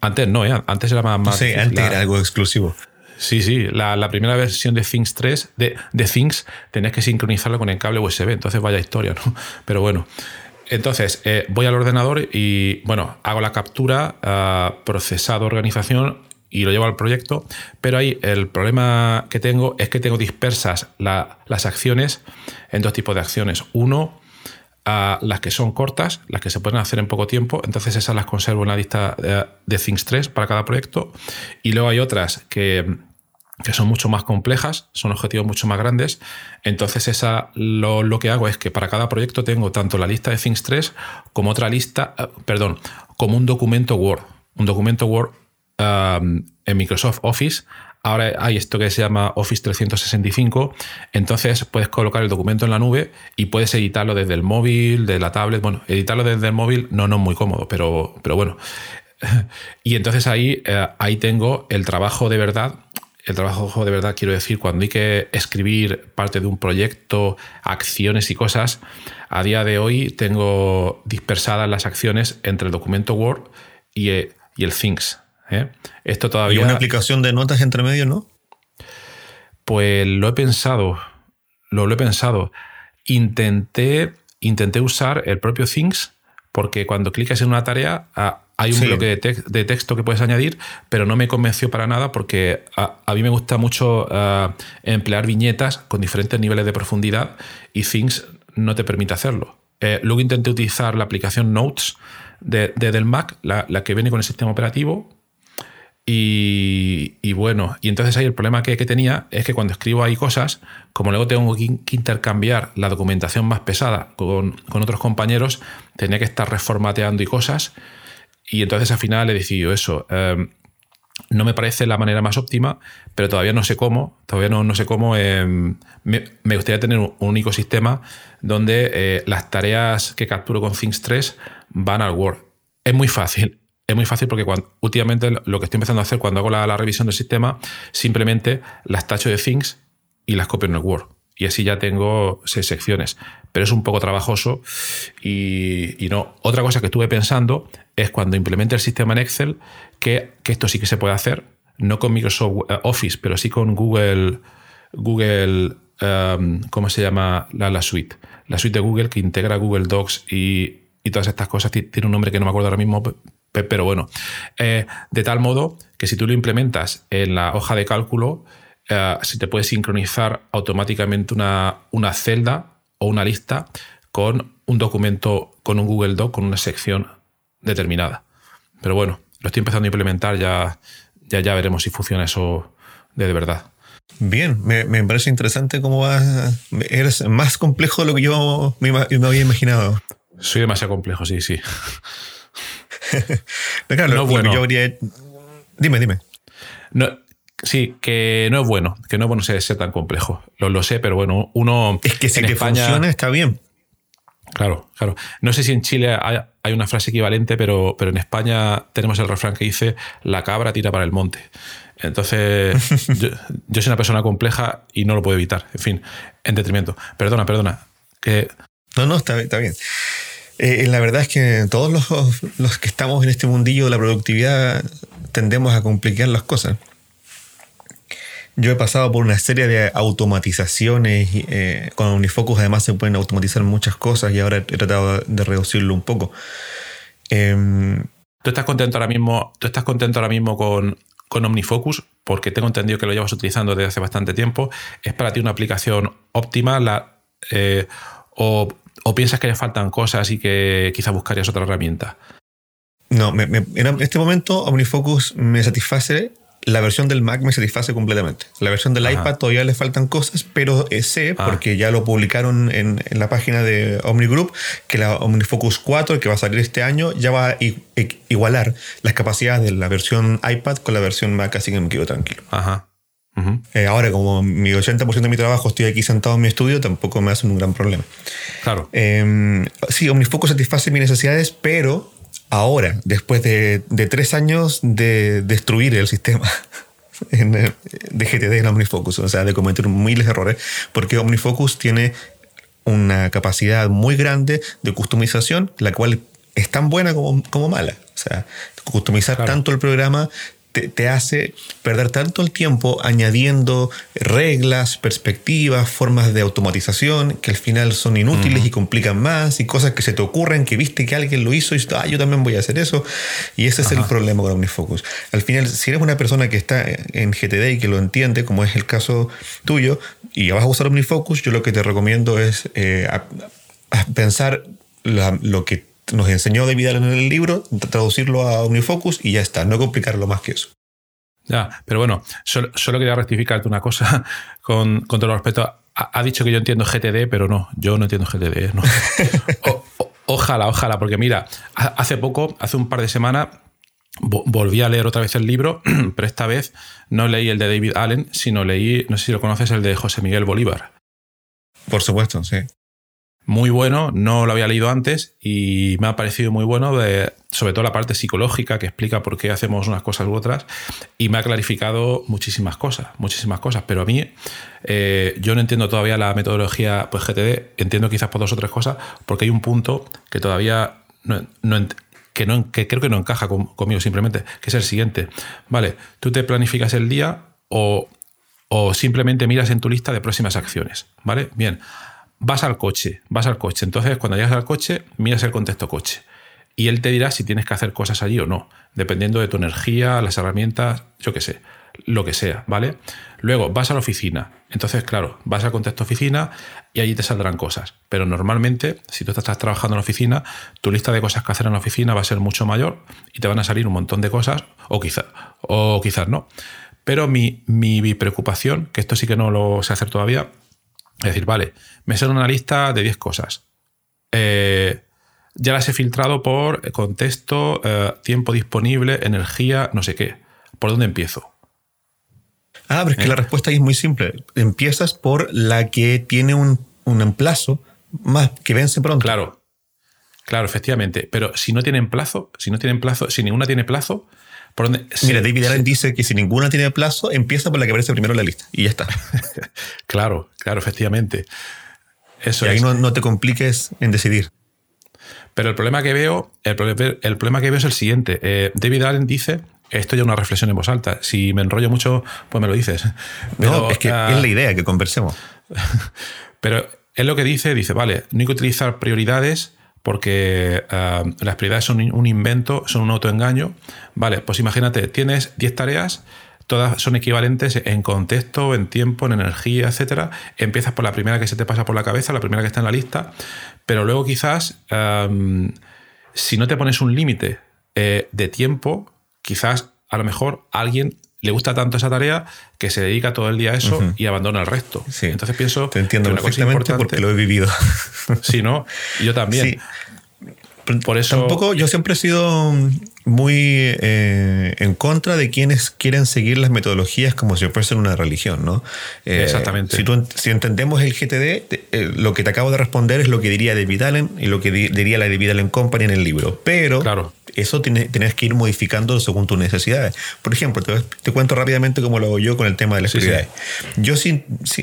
Antes no, ¿eh? antes era más. sí, antes era algo exclusivo. Sí, sí, la, primera versión de Things 3, de, de Things, tenés que sincronizarlo con el cable USB, entonces vaya historia, ¿no? Pero bueno, entonces eh, voy al ordenador y, bueno, hago la captura, uh, procesado organización y lo llevo al proyecto, pero ahí el problema que tengo es que tengo dispersas las acciones en dos tipos de acciones. Uno, a las que son cortas, las que se pueden hacer en poco tiempo, entonces esas las conservo en la lista de, de Things 3 para cada proyecto. Y luego hay otras que que son mucho más complejas, son objetivos mucho más grandes. Entonces, esa, lo, que hago es que para cada proyecto tengo tanto la lista de Things 3 como otra lista, eh, perdón, como un documento Word. Un documento Word en Microsoft Office. Ahora hay esto que se llama Office 365. Entonces puedes colocar el documento en la nube y puedes editarlo desde el móvil, de la tablet. Bueno, editarlo desde el móvil no, no es muy cómodo, pero, pero bueno. Y entonces ahí, eh, ahí tengo el trabajo de verdad el trabajo de verdad quiero decir, cuando hay que escribir parte de un proyecto, acciones y cosas, a día de hoy tengo dispersadas las acciones entre el documento Word y, eh, el Things. ¿eh? Esto todavía. ¿Y una aplicación de notas entre medio, no? Pues lo he pensado. Lo, lo he pensado. Intenté, intenté usar el propio Things porque cuando clicas en una tarea ah, hay un bloque de, texto que puedes añadir, pero no me convenció para nada porque a, mí me gusta mucho ah, emplear viñetas con diferentes niveles de profundidad y Things no te permite hacerlo. Eh, luego intenté utilizar la aplicación Notes de, del Mac, la, que viene con el sistema operativo. Y, bueno, y entonces ahí el problema que, tenía es que cuando escribo ahí cosas, como luego tengo que, intercambiar la documentación más pesada con, otros compañeros, tenía que estar reformateando y cosas. Y entonces al final he decidido eso. Em, no me parece la manera más óptima, pero todavía no sé cómo, todavía no, no sé cómo. Em, me, gustaría tener un, único sistema donde eh, las tareas que capturo con Things 3 van al Word. Es muy fácil, es muy fácil porque cuando, últimamente lo que estoy empezando a hacer cuando hago la, revisión del sistema, simplemente las tacho de Things y las copio en el Word. Y así ya tengo seis secciones. Pero es un poco trabajoso y, y no. Otra cosa que estuve pensando es cuando implemente el sistema en Excel, que, esto sí que se puede hacer, no con Microsoft eh, Office, pero sí con Google, Google um, ¿cómo se llama? La, suite. La suite de Google que integra Google Docs y, todas estas cosas. Tiene un nombre que no me acuerdo ahora mismo, pero bueno. Eh, de tal modo que si tú lo implementas en la hoja de cálculo, eh, se te puede sincronizar automáticamente una, una celda o una lista con un documento, con un Google Doc, con una sección determinada. Pero bueno, lo estoy empezando a implementar, ya, ya, ya veremos si funciona eso de, verdad. Bien, me, parece interesante cómo vas. Eres más complejo de lo que yo me, había imaginado. Soy demasiado complejo, sí, sí. no bueno. yo habría... Dime, dime. No, sí, que no es bueno, que no es bueno ser, tan complejo. Lo, lo, sé, pero bueno, uno. Es que si te funciona, está bien. Claro, claro. No sé si en Chile hay, una frase equivalente, pero, pero en España tenemos el refrán que dice la cabra tira para el monte. Entonces, yo, soy una persona compleja y no lo puedo evitar. En fin, en detrimento. Perdona, perdona. Que... No, no, está, está bien. Eh, la verdad es que todos los, los que estamos en este mundillo de la productividad tendemos a complicar las cosas. Yo he pasado por una serie de automatizaciones. Eh, con Unifocus además se pueden automatizar muchas cosas y ahora he tratado de reducirlo un poco. Em, ¿Tú estás contento ahora mismo, tú estás contento ahora mismo con, con OmniFocus? Porque tengo entendido que lo llevas utilizando desde hace bastante tiempo. ¿Es para ti una aplicación óptima? La, eh, o, o, piensas que le faltan cosas y que quizás buscarías otra herramienta? No, en este momento OmniFocus me satisface la versión del Mac me satisface completamente. La versión del iPad todavía le faltan cosas, pero sé, ah. porque ya lo publicaron en, la página de OmniGroup, que la OmniFocus 4, que va a salir este año, ya va a igualar las capacidades de la versión iPad con la versión Mac, así que me quedo tranquilo. Ajá. Eh, ahora, como mi 80% de mi trabajo estoy aquí sentado en mi estudio, tampoco me hace un gran problema. Claro. Eh, sí, OmniFocus satisface mis necesidades, pero ahora, después de, tres años de destruir el sistema de GTD en OmniFocus, o sea, de cometer miles de errores, porque OmniFocus tiene una capacidad muy grande de customización, la cual es tan buena como, como mala. O sea, customizar tanto el programa te, hace perder tanto el tiempo añadiendo reglas, perspectivas, formas de automatización que al final son inútiles y complican más y cosas que se te ocurren que viste que alguien lo hizo y ah, yo también voy a hacer eso. Y ese es el problema con OmniFocus. Al final, si eres una persona que está en GTD y que lo entiende, como es el caso tuyo, y vas a usar OmniFocus, yo lo que te recomiendo es eh, pensar lo que nos enseñó David Allen en el libro, traducirlo a Unifocus y ya está, no complicarlo más que eso. Ya, pero bueno, solo, quería rectificarte una cosa con, con todo respeto. Ha, dicho que yo entiendo GTD, pero no, yo no entiendo GTD. No. ojalá, ojalá, porque mira, hace poco, hace un par de semanas, volví a leer otra vez el libro, pero esta vez no leí el de David Allen, sino leí, no sé si lo conoces, el de José Miguel Bolívar. Por supuesto, sí muy bueno, no lo había leído antes y me ha parecido muy bueno, de, sobre todo la parte psicológica que explica por qué hacemos unas cosas u otras y me ha clarificado muchísimas cosas, muchísimas cosas, pero a mí eh, yo no entiendo todavía la metodología pues, GTD, entiendo quizás por dos o tres cosas, porque hay un punto que todavía no, que, no, que creo que no encaja conmigo simplemente, que es el siguiente. Vale, tú te planificas el día o, o simplemente miras en tu lista de próximas acciones. ¿Vale? Bien, vas al coche, vas al coche. Entonces, cuando llegas al coche, miras el contexto coche. Y él te dirá si tienes que hacer cosas allí o no, dependiendo de tu energía, las herramientas, yo qué sé, lo que sea, ¿vale? Luego vas a la oficina. Entonces, claro, vas al contexto oficina y allí te saldrán cosas. Pero normalmente, si tú estás trabajando en la oficina, tu lista de cosas que hacer en la oficina va a ser mucho mayor y te van a salir un montón de cosas, o, quizá, o quizás no. Pero mi, mi, preocupación, que esto sí que no lo sé hacer todavía, es decir, vale, me sale una lista de 10 cosas. Eh, ya las he filtrado por contexto, eh, tiempo disponible, energía, no sé qué. ¿Por dónde empiezo? Ah, pero es que la ¿Eh? respuesta ahí es muy simple. Empiezas por la que tiene un, un emplazo más que vence pronto. Claro, claro, efectivamente. Pero si no tienen plazo, si no tienen plazo, si ninguna tiene plazo, Mira, David Allen dice que si ninguna tiene plazo, empieza por la que aparece primero en la lista y ya está. claro, claro, efectivamente. Eso y ahí no, no, te compliques en decidir. Pero el problema que veo, el, problema que veo es el siguiente. Eh, David Allen dice esto ya es una reflexión en voz alta. Si me enrollo mucho, pues me lo dices. no, es que ah, es la idea que conversemos. Pero él lo que dice, dice, vale, no hay que utilizar prioridades porque ah, las prioridades son un invento, son un autoengaño. Vale, pues imagínate, tienes 10 tareas, todas son equivalentes en contexto, en tiempo, en energía, etc. Empiezas por la primera que se te pasa por la cabeza, la primera que está en la lista, pero luego quizás, si no te pones un límite eh, de tiempo, quizás a lo mejor alguien le gusta tanto esa tarea que se dedica todo el día a eso y abandona el resto. Entonces pienso Te entiendo perfectamente porque lo he vivido. sí, ¿no? yo también. Por eso. Tampoco, yo siempre he sido muy eh, en contra de quienes quieren seguir las metodologías como si fuese una religión, ¿no? Eh, Exactamente. Si, si, entendemos el GTD, eh, lo que te acabo de responder es lo que diría David Allen y lo que diría la David Allen Company en el libro. Pero claro. Eso tienes que ir modificando según tus necesidades. Por ejemplo, te, cuento rápidamente cómo lo hago yo con el tema de las prioridades. Yo,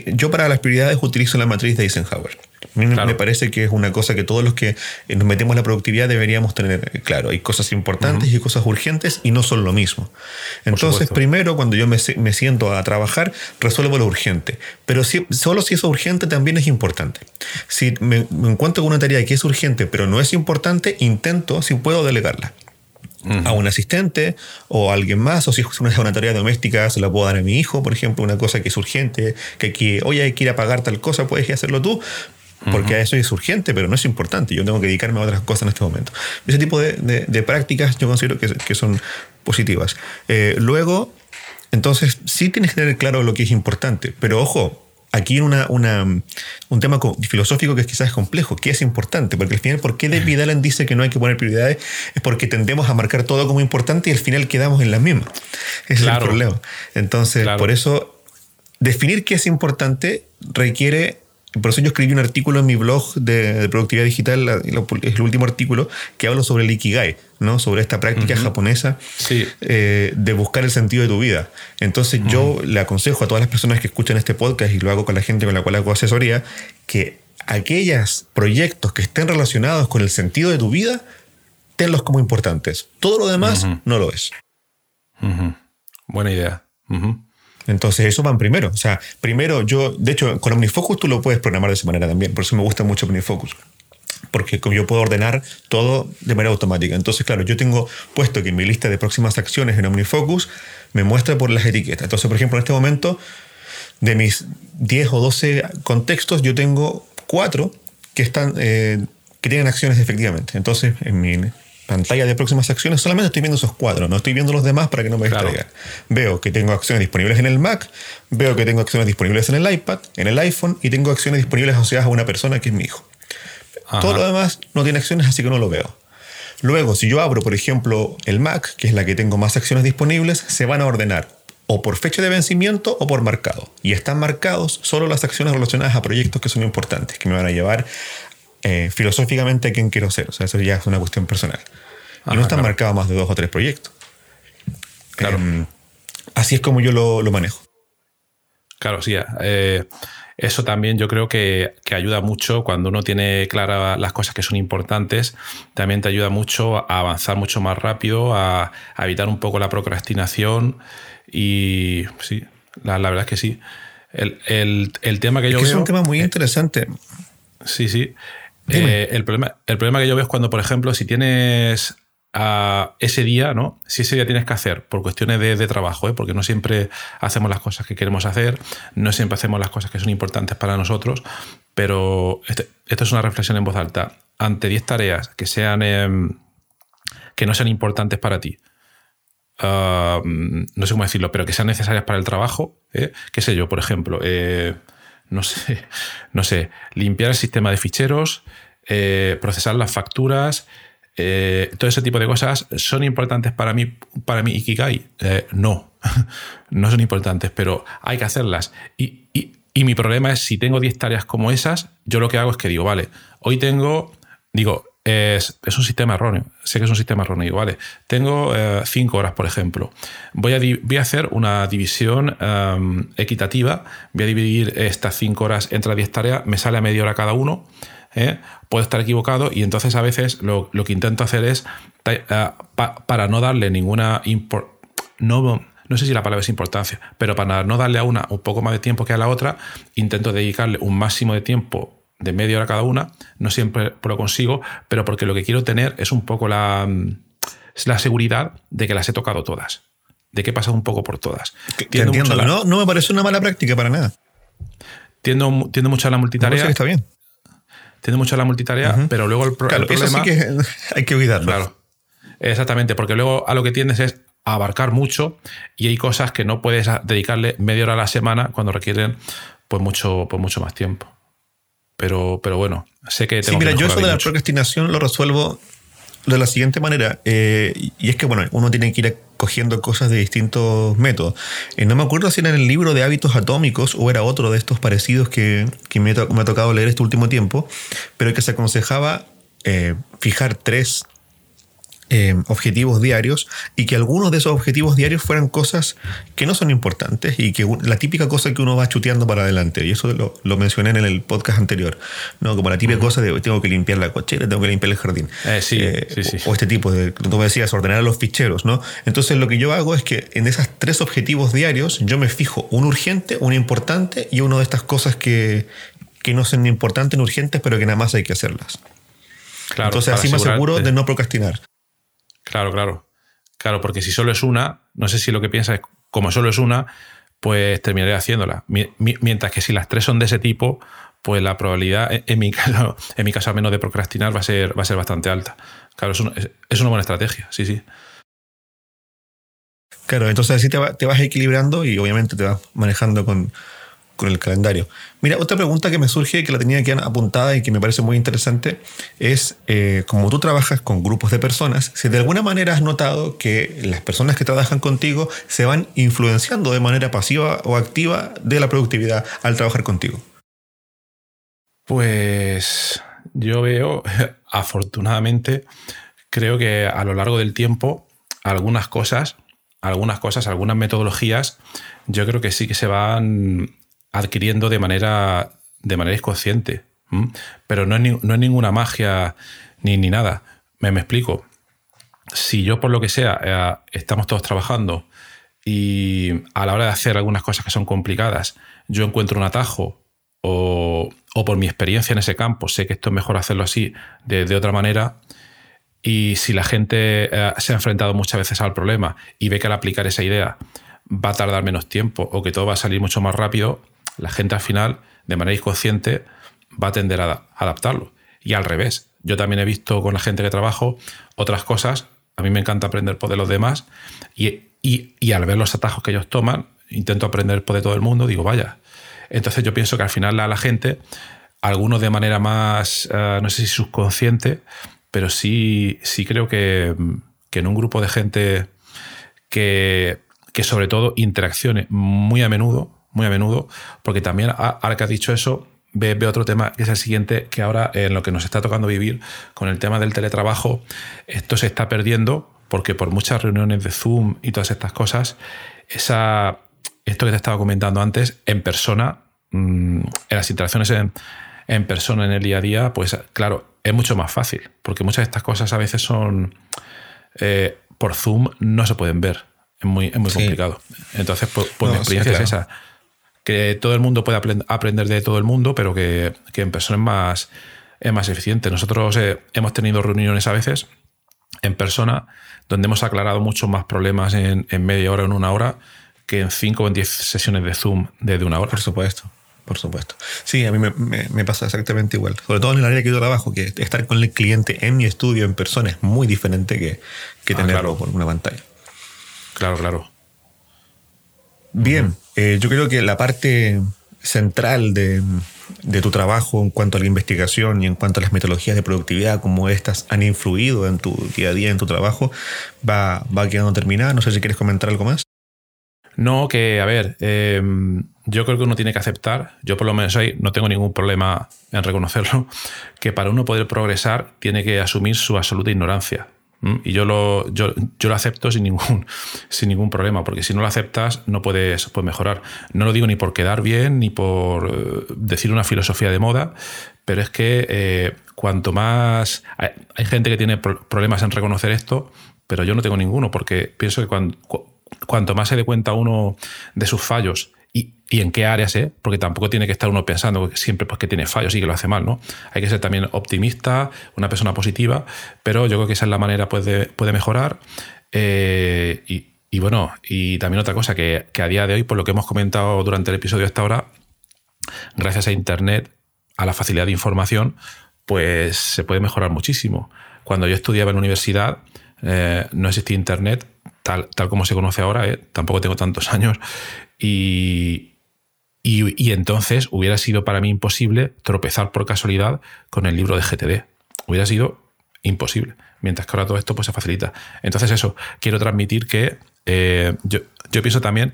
yo para las prioridades utilizo la matriz de Eisenhower. Me parece que es una cosa que todos los que nos metemos en la productividad deberíamos tener claro. Hay cosas importantes y cosas urgentes y no son lo mismo. Entonces, primero, cuando yo me, siento a trabajar, resuelvo lo urgente. Pero si, solo si es urgente también es importante. Si me, encuentro con una tarea que es urgente pero no es importante, intento, si puedo, delegarla a un asistente o a alguien más, o si es una, tarea doméstica, se la puedo dar a mi hijo, por ejemplo, una cosa que es urgente, que, que oye, hay que ir a pagar tal cosa, puedes hacerlo tú, porque eso es urgente, pero no es importante. Yo tengo que dedicarme a otras cosas en este momento. Ese tipo de, prácticas yo considero que, son positivas. Eh, luego, entonces, sí tienes que tener claro lo que es importante, pero ojo, aquí una, un tema filosófico que es quizás complejo. ¿Qué es importante? Porque al final, ¿por qué David Allen dice que no hay que poner prioridades? Es porque tendemos a marcar todo como importante y al final quedamos en la misma. Ese es el problema. Entonces, por eso, definir qué es importante requiere por eso yo escribí un artículo en mi blog de, productividad digital, es el último artículo, que hablo sobre el Ikigai, ¿no? sobre esta práctica japonesa eh, de buscar el sentido de tu vida. Entonces yo le aconsejo a todas las personas que escuchan este podcast y lo hago con la gente con la cual hago asesoría, que aquellos proyectos que estén relacionados con el sentido de tu vida, tenlos como importantes. Todo lo demás no lo es. Buena idea. Entonces, eso van primero. O sea, primero yo, de hecho, con OmniFocus tú lo puedes programar de esa manera también. Por eso me gusta mucho OmniFocus. Porque yo puedo ordenar todo de manera automática. Entonces, claro, yo tengo puesto que mi lista de próximas acciones en OmniFocus me muestra por las etiquetas. Entonces, por ejemplo, en este momento, de mis 10 o 12 contextos, yo tengo 4 que están eh, que tienen acciones efectivamente. Entonces, en mi pantalla de próximas acciones, solamente estoy viendo esos cuatro, no estoy viendo los demás para que no me distraigan. Veo que tengo acciones disponibles en el Mac, veo que tengo acciones disponibles en el iPad, en el iPhone y tengo acciones disponibles asociadas a una persona que es mi hijo. Todo lo demás no tiene acciones, así que no lo veo. Luego, si yo abro, por ejemplo, el Mac, que es la que tengo más acciones disponibles, se van a ordenar o por fecha de vencimiento o por marcado. Y están marcados solo las acciones relacionadas a proyectos que son importantes, que me van a llevar eh, filosóficamente quién quiero ser. O sea, eso ya es una cuestión personal. y no están marcados más de dos o tres proyectos. Claro. Em, así es como yo lo, manejo. Claro, sí. Eh, eso también yo creo que, ayuda mucho cuando uno tiene claras las cosas que son importantes, también te ayuda mucho a avanzar mucho más rápido, a, evitar un poco la procrastinación y sí, la, verdad es que sí. El, tema que yo veo... Es un tema muy interesante. Sí, sí. Eh, el, problema, el problema que yo veo es cuando, por ejemplo, si tienes ese día, ¿no? Si ese día tienes que hacer por cuestiones de, trabajo, ¿eh? porque no siempre hacemos las cosas que queremos hacer, no siempre hacemos las cosas que son importantes para nosotros, pero este, esto es una reflexión en voz alta. Ante 10 tareas que sean em, que no sean importantes para ti, no sé cómo decirlo, pero que sean necesarias para el trabajo, ¿eh? qué sé yo, por ejemplo, no sé, no sé, limpiar el sistema de ficheros, procesar las facturas, eh, todo ese tipo de cosas son importantes para mí, para mí Ikigai. Eh, no, no son importantes, pero hay que hacerlas. Y, mi problema es si tengo 10 tareas como esas, yo lo que hago es que digo, vale, hoy tengo, digo, es, un sistema erróneo, sé que es un sistema erróneo, vale, tengo 5 eh, horas, por ejemplo, voy a, voy a hacer una división em, equitativa, voy a dividir estas 5 horas entre 10 tareas, me sale a media hora cada uno. ¿eh? puedo estar equivocado y entonces a veces lo, que intento hacer es, eh, para no darle ninguna... No, no sé si la palabra es importancia, pero para no darle a una un poco más de tiempo que a la otra, intento dedicarle un máximo de tiempo de media hora cada una. No siempre lo consigo, pero porque lo que quiero tener es un poco la, la seguridad de que las he tocado todas, de que he pasado un poco por todas. entiendo, no, no me parece una mala práctica para nada. Tiendo, mucho a la multitarea. está bien tiene mucho la multitarea, pero luego el, problema. Eso sí que hay que olvidarlo. Claro. Exactamente, porque luego a lo que tiendes es abarcar mucho y hay cosas que no puedes dedicarle media hora a la semana cuando requieren pues mucho, pues mucho más tiempo. Pero, pero bueno, sé que tengo Sí, mira, yo eso de la procrastinación lo resuelvo de la siguiente manera, eh, y es que, bueno, uno tiene que ir cogiendo cosas de distintos métodos. Eh, no me acuerdo si era en el libro de hábitos atómicos o era otro de estos parecidos que, me, ha tocado leer este último tiempo, pero que se aconsejaba eh, fijar tres eh, objetivos diarios y que algunos de esos objetivos diarios fueran cosas que no son importantes y que la típica cosa que uno va chuteando para adelante. Y eso lo, mencioné en el podcast anterior, ¿no? Como la típica cosa de tengo que limpiar la cochera, tengo que limpiar el jardín. Eh, sí, O, este tipo de, tú me decías, ordenar los ficheros, ¿no? Entonces lo que yo hago es que en esas tres objetivos diarios yo me fijo un urgente, un importante y uno de estas cosas que, que no son importantes ni urgentes, pero que nada más hay que hacerlas. Claro, Entonces así me aseguro de no procrastinar. Claro, claro. Claro, porque si solo es una, no sé si lo que piensas es, como solo es una, pues terminaré haciéndola. Mientras que si las tres son de ese tipo, pues la probabilidad, en mi caso, en mi caso al menos de procrastinar, va a ser, va a ser bastante alta. Claro, es, es una buena estrategia, sí, sí. Claro, entonces así te, te vas equilibrando y obviamente te vas manejando con, con el calendario. Mira, otra pregunta que me surge, que la tenía aquí apuntada y que me parece muy interesante, es, eh, como tú trabajas con grupos de personas, si de alguna manera has notado que las personas que trabajan contigo se van influenciando de manera pasiva o activa de la productividad al trabajar contigo. Pues yo veo, afortunadamente, creo que a lo largo del tiempo, algunas cosas, algunas cosas, algunas metodologías, yo creo que sí que se van adquiriendo de manera, de manera inconsciente. Pero no es, no es, ninguna magia ni, ni nada. Me, explico. Si yo, por lo que sea, eh, estamos todos trabajando y a la hora de hacer algunas cosas que son complicadas, yo encuentro un atajo o, o por mi experiencia en ese campo, sé que esto es mejor hacerlo así de, de otra manera, y si la gente eh, se ha enfrentado muchas veces al problema y ve que al aplicar esa idea va a tardar menos tiempo o que todo va a salir mucho más rápido, la gente al final, de manera inconsciente, va a tender a adaptarlo. Y al revés, yo también he visto con la gente que trabajo otras cosas, a mí me encanta aprender por de los demás, y, al ver los atajos que ellos toman, intento aprender por de todo el mundo, digo, vaya. Entonces yo pienso que al final a la gente, algunos de manera más, eh, no sé si subconsciente, pero sí, sí creo que, en un grupo de gente que, que sobre todo interaccione muy a menudo, muy a menudo, porque también, ahora que has dicho eso, ve, otro tema que es el siguiente, que ahora en lo que nos está tocando vivir con el tema del teletrabajo, esto se está perdiendo porque por muchas reuniones de Zoom y todas estas cosas, esa, esto que te estaba comentando antes, en persona mm, en las interacciones en, en, persona, en el día a día, pues claro, es mucho más fácil, porque muchas de estas cosas a veces son, eh, por Zoom no se pueden ver, es muy, muy complicado. Entonces, pues, pues mi experiencia es esa, que todo el mundo puede aprender de todo el mundo, pero que, que en persona es más, es más eficiente. Nosotros eh, hemos tenido reuniones a veces en persona donde hemos aclarado muchos más problemas en, media hora o en una hora que en cinco o en diez sesiones de Zoom de, una hora. Por supuesto. Por supuesto. Sí, a mí me, pasa exactamente igual. Sobre todo en el área que yo trabajo, que estar con el cliente en mi estudio en persona es muy diferente que, que ah, tenerlo por una pantalla. Claro, claro. Bien, eh, yo creo que la parte central de, de, tu trabajo en cuanto a la investigación y en cuanto a las metodologías de productividad, cómo estas han influido en tu día a día, en tu trabajo, va, va quedando terminada. No sé si quieres comentar algo más. No, que a ver, em, yo creo que uno tiene que aceptar, yo por lo menos ahí no tengo ningún problema en reconocerlo, que para uno poder progresar tiene que asumir su absoluta ignorancia. Y yo lo, yo, yo, lo acepto sin ningún, sin ningún problema, porque si no lo aceptas no puedes, puedes mejorar. No lo digo ni por quedar bien, ni por eh, decir una filosofía de moda, pero es que eh, cuanto más... Hay, gente que tiene problemas en reconocer esto, pero yo no tengo ninguno, porque pienso que cuando, cuanto más se dé cuenta uno de sus fallos y, en qué áreas, ¿eh? porque tampoco tiene que estar uno pensando siempre pues, que tiene fallos y que lo hace mal, ¿no? Hay que ser también optimista, una persona positiva, pero yo creo que esa es la manera pues, de, puede mejorar. Eh, y, bueno, y también otra cosa, que, a día de hoy, por lo que hemos comentado durante el episodio hasta ahora, gracias a Internet, a la facilidad de información, pues se puede mejorar muchísimo. Cuando yo estudiaba en la universidad, eh, no existía Internet, tal, tal, como se conoce ahora, ¿eh? tampoco tengo tantos años, y, y, entonces hubiera sido para mí imposible tropezar por casualidad con el libro de GTD. Hubiera sido imposible. Mientras que ahora todo esto pues, se facilita. Entonces, eso, quiero transmitir que eh, yo, pienso también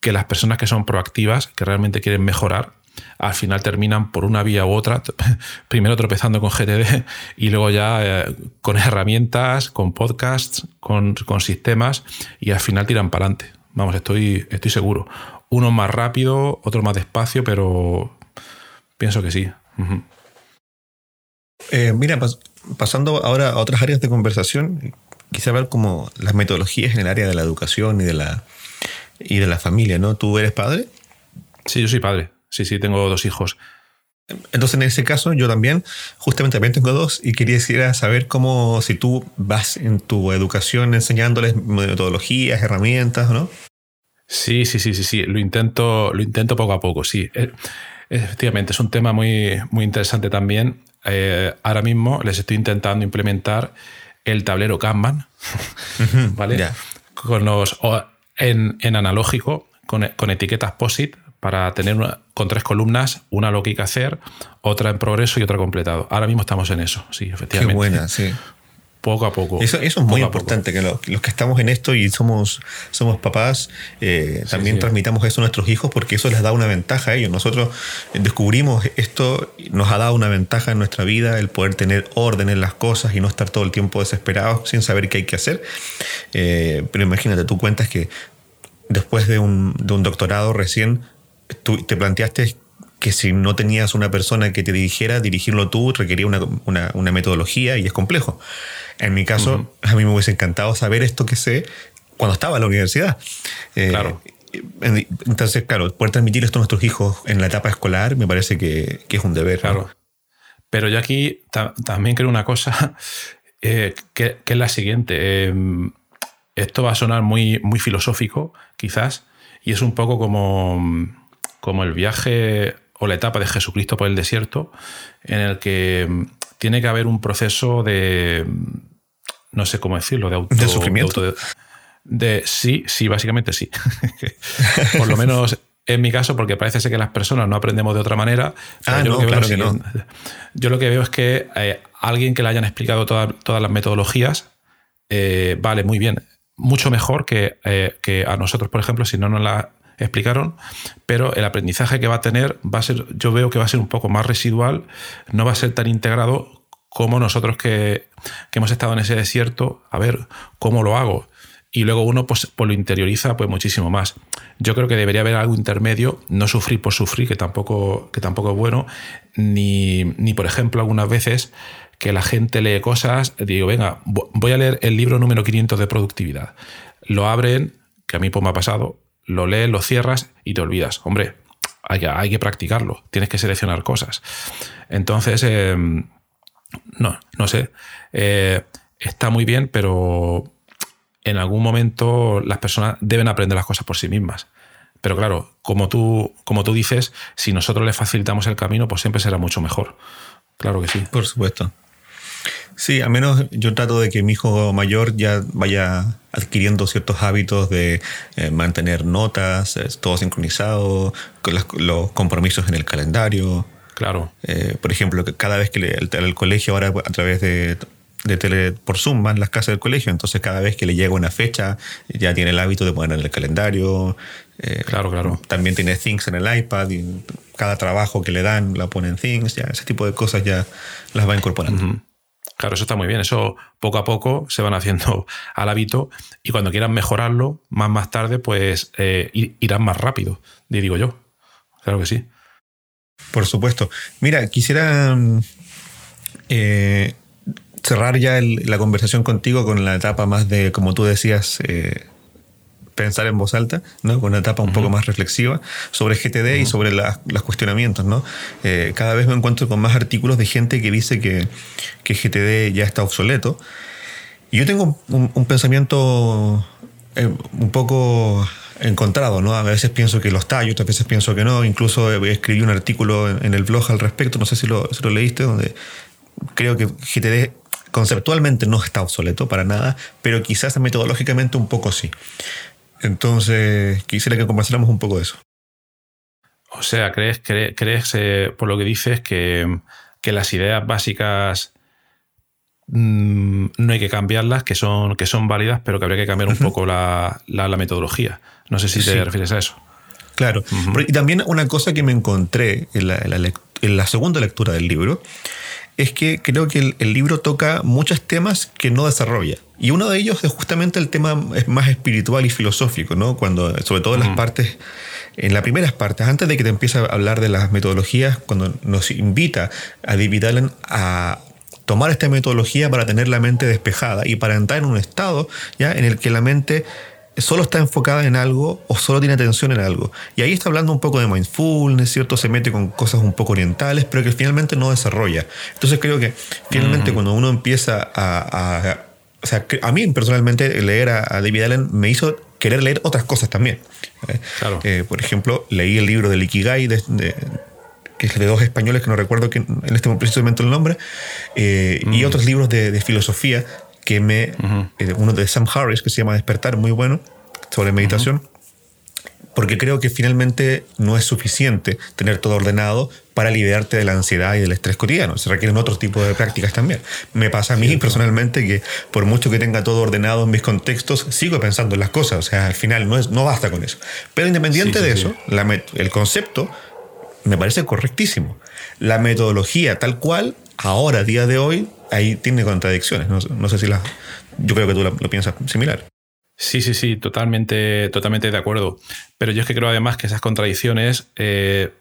que las personas que son proactivas, que realmente quieren mejorar, al final terminan por una vía u otra, primero tropezando con GTD y luego ya eh, con herramientas, con podcasts, con, con, sistemas y al final tiran para adelante. Vamos, estoy, estoy seguro. Uno más rápido, otro más despacio, pero pienso que sí. Eh, mira, pasando ahora a otras áreas de conversación, quisiera ver como las metodologías en el área de la educación y de la, y de la familia, ¿no? ¿Tú eres padre? Sí, yo soy padre. Sí, sí, tengo dos hijos. Entonces, en ese caso, yo también, justamente también tengo dos y quería saber cómo, si tú vas en tu educación enseñándoles metodologías, herramientas, ¿no? Sí, sí, sí, sí, sí. Lo intento, lo intento poco a poco, sí. Eh, efectivamente, es un tema muy, muy interesante también. Eh, ahora mismo les estoy intentando implementar el tablero Kanban, ¿vale? Con los, en, en analógico, con, con etiquetas POSIT, para tener con tres columnas, una lo que hay que hacer, otra en progreso y otra completado. Ahora mismo estamos en eso, sí, efectivamente. Qué buena, sí. Poco a poco. Eso, es muy importante, que los, que estamos en esto y somos, somos papás, eh, también transmitamos eso a nuestros hijos porque eso les da una ventaja a ellos. Nosotros descubrimos esto, nos ha dado una ventaja en nuestra vida, el poder tener orden en las cosas y no estar todo el tiempo desesperados sin saber qué hay que hacer. Eh, pero imagínate, tú cuentas que después de un, de un doctorado recién tú te planteaste que si no tenías una persona que te dirigiera, dirigirlo tú requería una, metodología y es complejo. En mi caso, a mí me hubiese encantado saber esto que sé cuando estaba en la universidad. Eh, claro. Entonces, claro, poder transmitir esto a nuestros hijos en la etapa escolar me parece que, es un deber. Claro. Pero yo aquí también creo una cosa eh, que, es la siguiente. Em, esto va a sonar muy, muy filosófico, quizás, y es un poco como como el viaje o la etapa de Jesucristo por el desierto, en el que mm, tiene que haber un proceso de, mm, no sé cómo decirlo, de auto... ¿De sufrimiento? De, sí, sí, básicamente sí. por lo menos en mi caso, porque parece ser que las personas no aprendemos de otra manera. Ah, yo, lo que claro que no. yo lo que veo es que eh, alguien que le hayan explicado todas las metodologías, eh, vale, muy bien. Mucho mejor que, eh, que, a nosotros, por ejemplo, si no nos la explicaron, pero el aprendizaje que va a tener va a ser, yo veo que va a ser un poco más residual, no va a ser tan integrado como nosotros que, hemos estado en ese desierto, a ver cómo lo hago. y luego uno pues, pues, lo interioriza pues muchísimo más. Yo creo que debería haber algo intermedio, no sufrir por sufrir, que tampoco, que tampoco es bueno, ni, ni por ejemplo algunas veces que la gente lee cosas, digo, venga, voy a leer el libro número 500 de productividad. Lo abren, que a mí pues me ha pasado, lo lees, lo cierras y te olvidas. Hombre, hay que, hay que practicarlo, tienes que seleccionar cosas. Entonces, em, no, no sé, eh, está muy bien, pero en algún momento las personas deben aprender las cosas por sí mismas. Pero claro, como tú, como tú dices, si nosotros les facilitamos el camino, pues siempre será mucho mejor. Claro que sí. Por supuesto. Sí, al menos yo trato de que mi hijo mayor ya vaya adquiriendo ciertos hábitos de eh, mantener notas, todo sincronizado, con los compromisos en el calendario. Claro. Eh, por ejemplo, cada vez que le, el, el, colegio ahora a través de, de tele por Zoom van las casas del colegio, entonces cada vez que le llega una fecha ya tiene el hábito de poner en el calendario. Eh, claro, claro. También tiene Things en el iPad y cada trabajo que le dan la pone en Things, ya ese tipo de cosas ya las va incorporando. Claro, eso está muy bien. Eso poco a poco se van haciendo al hábito y cuando quieran mejorarlo, más más tarde, pues eh, irán más rápido, digo yo. Claro que sí. Por supuesto. Mira, quisiera eh, cerrar ya la conversación contigo con la etapa más de, como tú decías, eh, pensar en voz alta, ¿no? con una etapa un poco más reflexiva sobre GTD y sobre los cuestionamientos. ¿no? Eh, cada vez me encuentro con más artículos de gente que dice que, que GTD ya está obsoleto. Y yo tengo un, pensamiento eh, un poco encontrado, ¿no? A veces pienso que lo está y otras veces pienso que no. Incluso escribí un artículo en, el blog al respecto, no sé si lo, si lo leíste, donde creo que GTD conceptualmente no está obsoleto para nada, pero quizás metodológicamente un poco sí. Entonces, quisiera que conversáramos un poco de eso. O sea, ¿crees, crees, eh, por lo que dices, que, las ideas básicas mm, no hay que cambiarlas, que son, que son válidas, pero que habría que cambiar un poco la, metodología? No sé si te refieres a eso. Claro. Y también una cosa que me encontré en la segunda lectura del libro es que creo que el, libro toca muchos temas que no desarrolla. Y uno de ellos es justamente el tema más espiritual y filosófico, ¿no? Cuando, sobre todo en las partes, en las primeras partes, antes de que te empiece a hablar de las metodologías, cuando nos invita a David Allen a tomar esta metodología para tener la mente despejada y para entrar en un estado ya en el que la mente solo está enfocada en algo o solo tiene atención en algo. Y ahí está hablando un poco de mindfulness, ¿cierto? Se mete con cosas un poco orientales, pero que finalmente no desarrolla. Entonces creo que finalmente cuando uno empieza a, O sea, a mí personalmente leer a, David Allen me hizo querer leer otras cosas también. ¿eh? Claro. Eh, por ejemplo, leí el libro del Ikigai de, que es de dos españoles que no recuerdo que en este momento el nombre, eh, y otros libros de, de filosofía que me. Eh, uno de Sam Harris que se llama Despertar, muy bueno, sobre meditación. Porque creo que finalmente no es suficiente tener todo ordenado para liberarte de la ansiedad y del estrés cotidiano. Se requieren otro tipo de prácticas también. Me pasa a mí personalmente que por mucho que tenga todo ordenado en mis contextos, sigo pensando en las cosas. O sea, al final no, es, no basta con eso. Pero independiente de eso, el concepto me parece correctísimo. La metodología tal cual, ahora, a día de hoy, ahí tiene contradicciones. No, sé si la. Yo creo que tú lo, piensas similar. Sí, sí, sí, totalmente, totalmente de acuerdo. Pero yo es que creo además que esas contradicciones eh,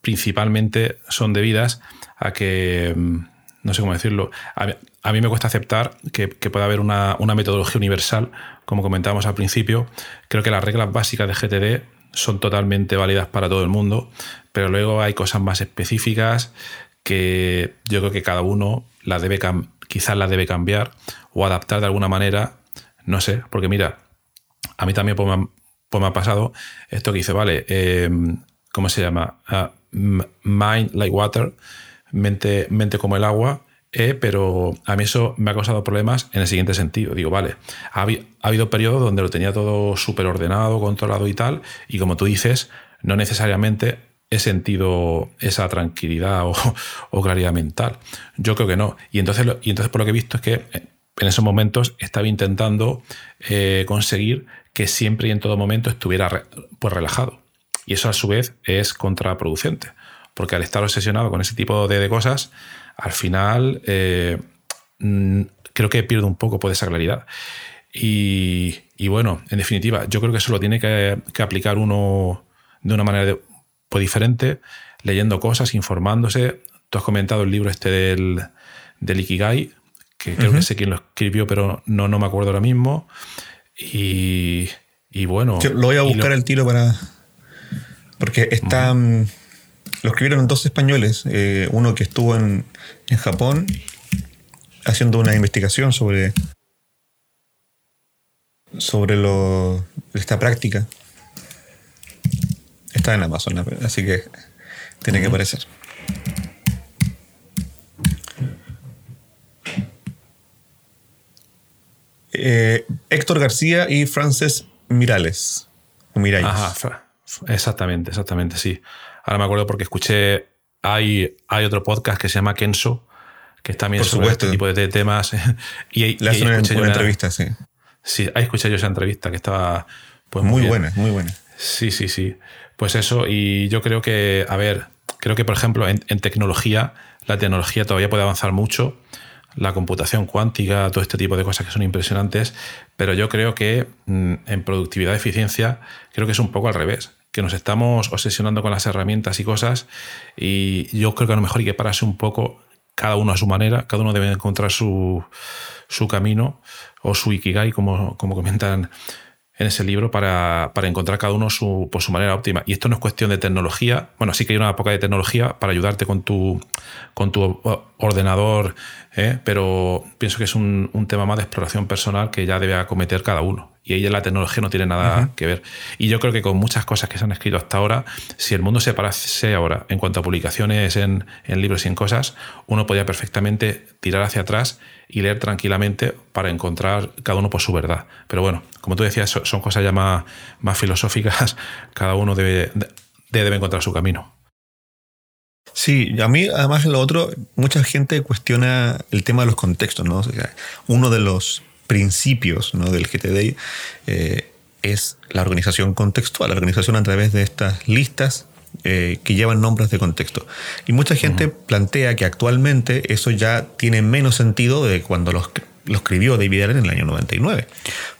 principalmente son debidas a que, mm, no sé cómo decirlo, a, mí me cuesta aceptar que, pueda haber una, metodología universal, como comentábamos al principio. Creo que las reglas básicas de GTD son totalmente válidas para todo el mundo, pero luego hay cosas más específicas que yo creo que cada uno la debe quizás la debe cambiar o adaptar de alguna manera, no sé, porque mira, a mí también pues, me, ha, pasado esto que dice, vale, em, ¿cómo se llama? Ah, mind like water, mente, mente como el agua, eh, pero a mí eso me ha causado problemas en el siguiente sentido. Digo, vale, ha, habido periodos donde lo tenía todo súper ordenado, controlado y tal, y como tú dices, no necesariamente he sentido esa tranquilidad o, claridad mental. Yo creo que no. Y entonces, y entonces por lo que he visto es que eh, en esos momentos estaba intentando eh, conseguir que siempre y en todo momento estuviera pues, relajado. Y eso a su vez es contraproducente, porque al estar obsesionado con ese tipo de, cosas, al final eh, creo que pierdo un poco pues, esa claridad. Y, bueno, en definitiva, yo creo que eso lo tiene que, aplicar uno de una manera pues, diferente, leyendo cosas, informándose. Tú has comentado el libro este del, del Ikigai, que creo que sé quién lo escribió, pero no, no me acuerdo ahora mismo. Y, bueno. lo voy a buscar el tiro para. Porque está. Mm, lo escribieron dos españoles. Eh, uno que estuvo en, en Japón haciendo una investigación sobre. sobre lo, esta práctica. Está en Amazon, así que tiene que aparecer. Eh, Héctor García y Frances Mirales. Ajá, exactamente, exactamente, sí. Ahora me acuerdo porque escuché, hay, hay otro podcast que se llama Kenso, que está también sobre este tipo de temas. y, Le hacen una, entrevista, sí. Sí, ahí escuché yo esa entrevista que estaba pues muy, buena, muy buena. Sí, sí, sí. Pues eso, y yo creo que, a ver, creo que por ejemplo en tecnología, la tecnología todavía puede avanzar mucho la computación cuántica, todo este tipo de cosas que son impresionantes, pero yo creo que mm, en productividad y eficiencia creo que es un poco al revés, que nos estamos obsesionando con las herramientas y cosas y yo creo que a lo mejor hay que pararse un poco cada uno a su manera, cada uno debe encontrar su, su camino o su ikigai, como, como comentan en ese libro para, encontrar cada uno su, por su manera óptima. Y esto no es cuestión de tecnología. Bueno, sí que hay una poca de tecnología para ayudarte con tu, con tu ordenador, ¿eh? pero pienso que es un, tema más de exploración personal que ya debe acometer cada uno. Y ahí la tecnología no tiene nada que ver. Y yo creo que con muchas cosas que se han escrito hasta ahora, si el mundo se parase ahora en cuanto a publicaciones en, en libros y en cosas, uno podría perfectamente tirar hacia atrás y leer tranquilamente para encontrar cada uno por su verdad. Pero bueno, como tú decías, son cosas ya más, filosóficas, cada uno debe, debe encontrar su camino. Sí, a mí además lo otro, mucha gente cuestiona el tema de los contextos, ¿no? uno de los principios ¿no? del GTD eh, es la organización contextual, la organización a través de estas listas eh, que llevan nombres de contexto. Y mucha gente plantea que actualmente eso ya tiene menos sentido de cuando lo, lo escribió David Allen en el año 99,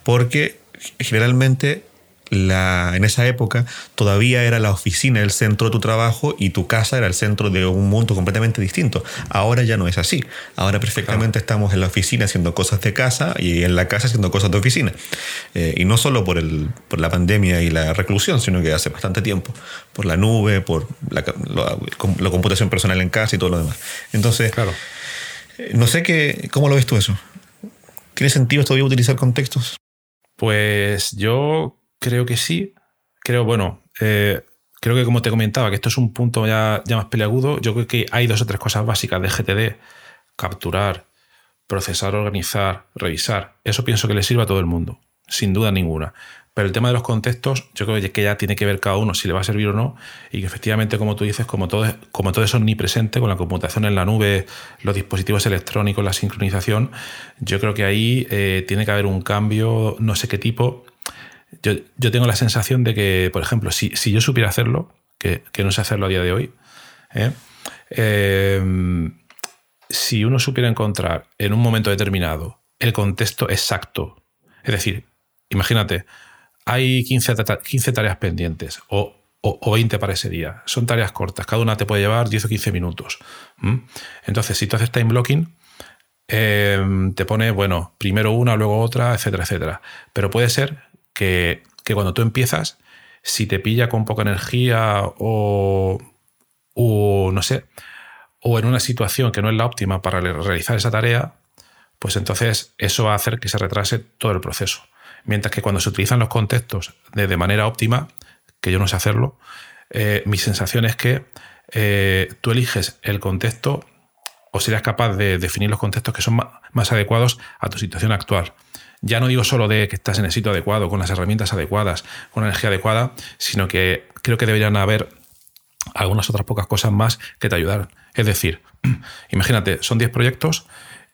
porque generalmente en esa época todavía era la oficina el centro de tu trabajo y tu casa era el centro de un mundo completamente distinto. Ahora ya no es así. Ahora perfectamente estamos en la oficina haciendo cosas de casa y en la casa haciendo cosas de oficina. Eh, y no solo por, el, por la pandemia y la reclusión, sino que hace bastante tiempo. Por la nube, por la, computación personal en casa y todo lo demás. Entonces, claro. Eh, no sé qué, cómo lo ves tú eso. ¿Tiene sentido todavía utilizar contextos? Pues yo Creo que sí. Creo, bueno, eh, creo que como te comentaba, que esto es un punto ya, ya más peleagudo. Yo creo que hay dos o tres cosas básicas de GTD. Capturar, procesar, organizar, revisar. Eso pienso que le sirve a todo el mundo, sin duda ninguna. Pero el tema de los contextos, yo creo que ya tiene que ver cada uno si le va a servir o no. Y que efectivamente, como tú dices, como todo, como todo es omnipresente, con la computación en la nube, los dispositivos electrónicos, la sincronización, yo creo que ahí eh, tiene que haber un cambio, no sé qué tipo, yo, tengo la sensación de que, por ejemplo, si, yo supiera hacerlo, que, no sé hacerlo a día de hoy, ¿eh? Eh, si uno supiera encontrar en un momento determinado el contexto exacto, es decir, imagínate, hay 15, 15 tareas pendientes o, 20 para ese día, son tareas cortas, cada una te puede llevar 10 o 15 minutos. Entonces, si tú haces time blocking, eh, te pone, bueno, primero una, luego otra, etcétera, etcétera. Pero puede ser que, cuando tú empiezas, si te pilla con poca energía o, no sé, o en una situación que no es la óptima para realizar esa tarea, pues entonces eso va a hacer que se retrase todo el proceso. Mientras que cuando se utilizan los contextos de, manera óptima, que yo no sé hacerlo, eh, mi sensación es que eh, tú eliges el contexto o serías capaz de definir los contextos que son más adecuados a tu situación actual. Ya no digo solo de que estás en el sitio adecuado, con las herramientas adecuadas, con la energía adecuada, sino que creo que deberían haber algunas otras pocas cosas más que te ayudaran. Es decir, imagínate, son 10 proyectos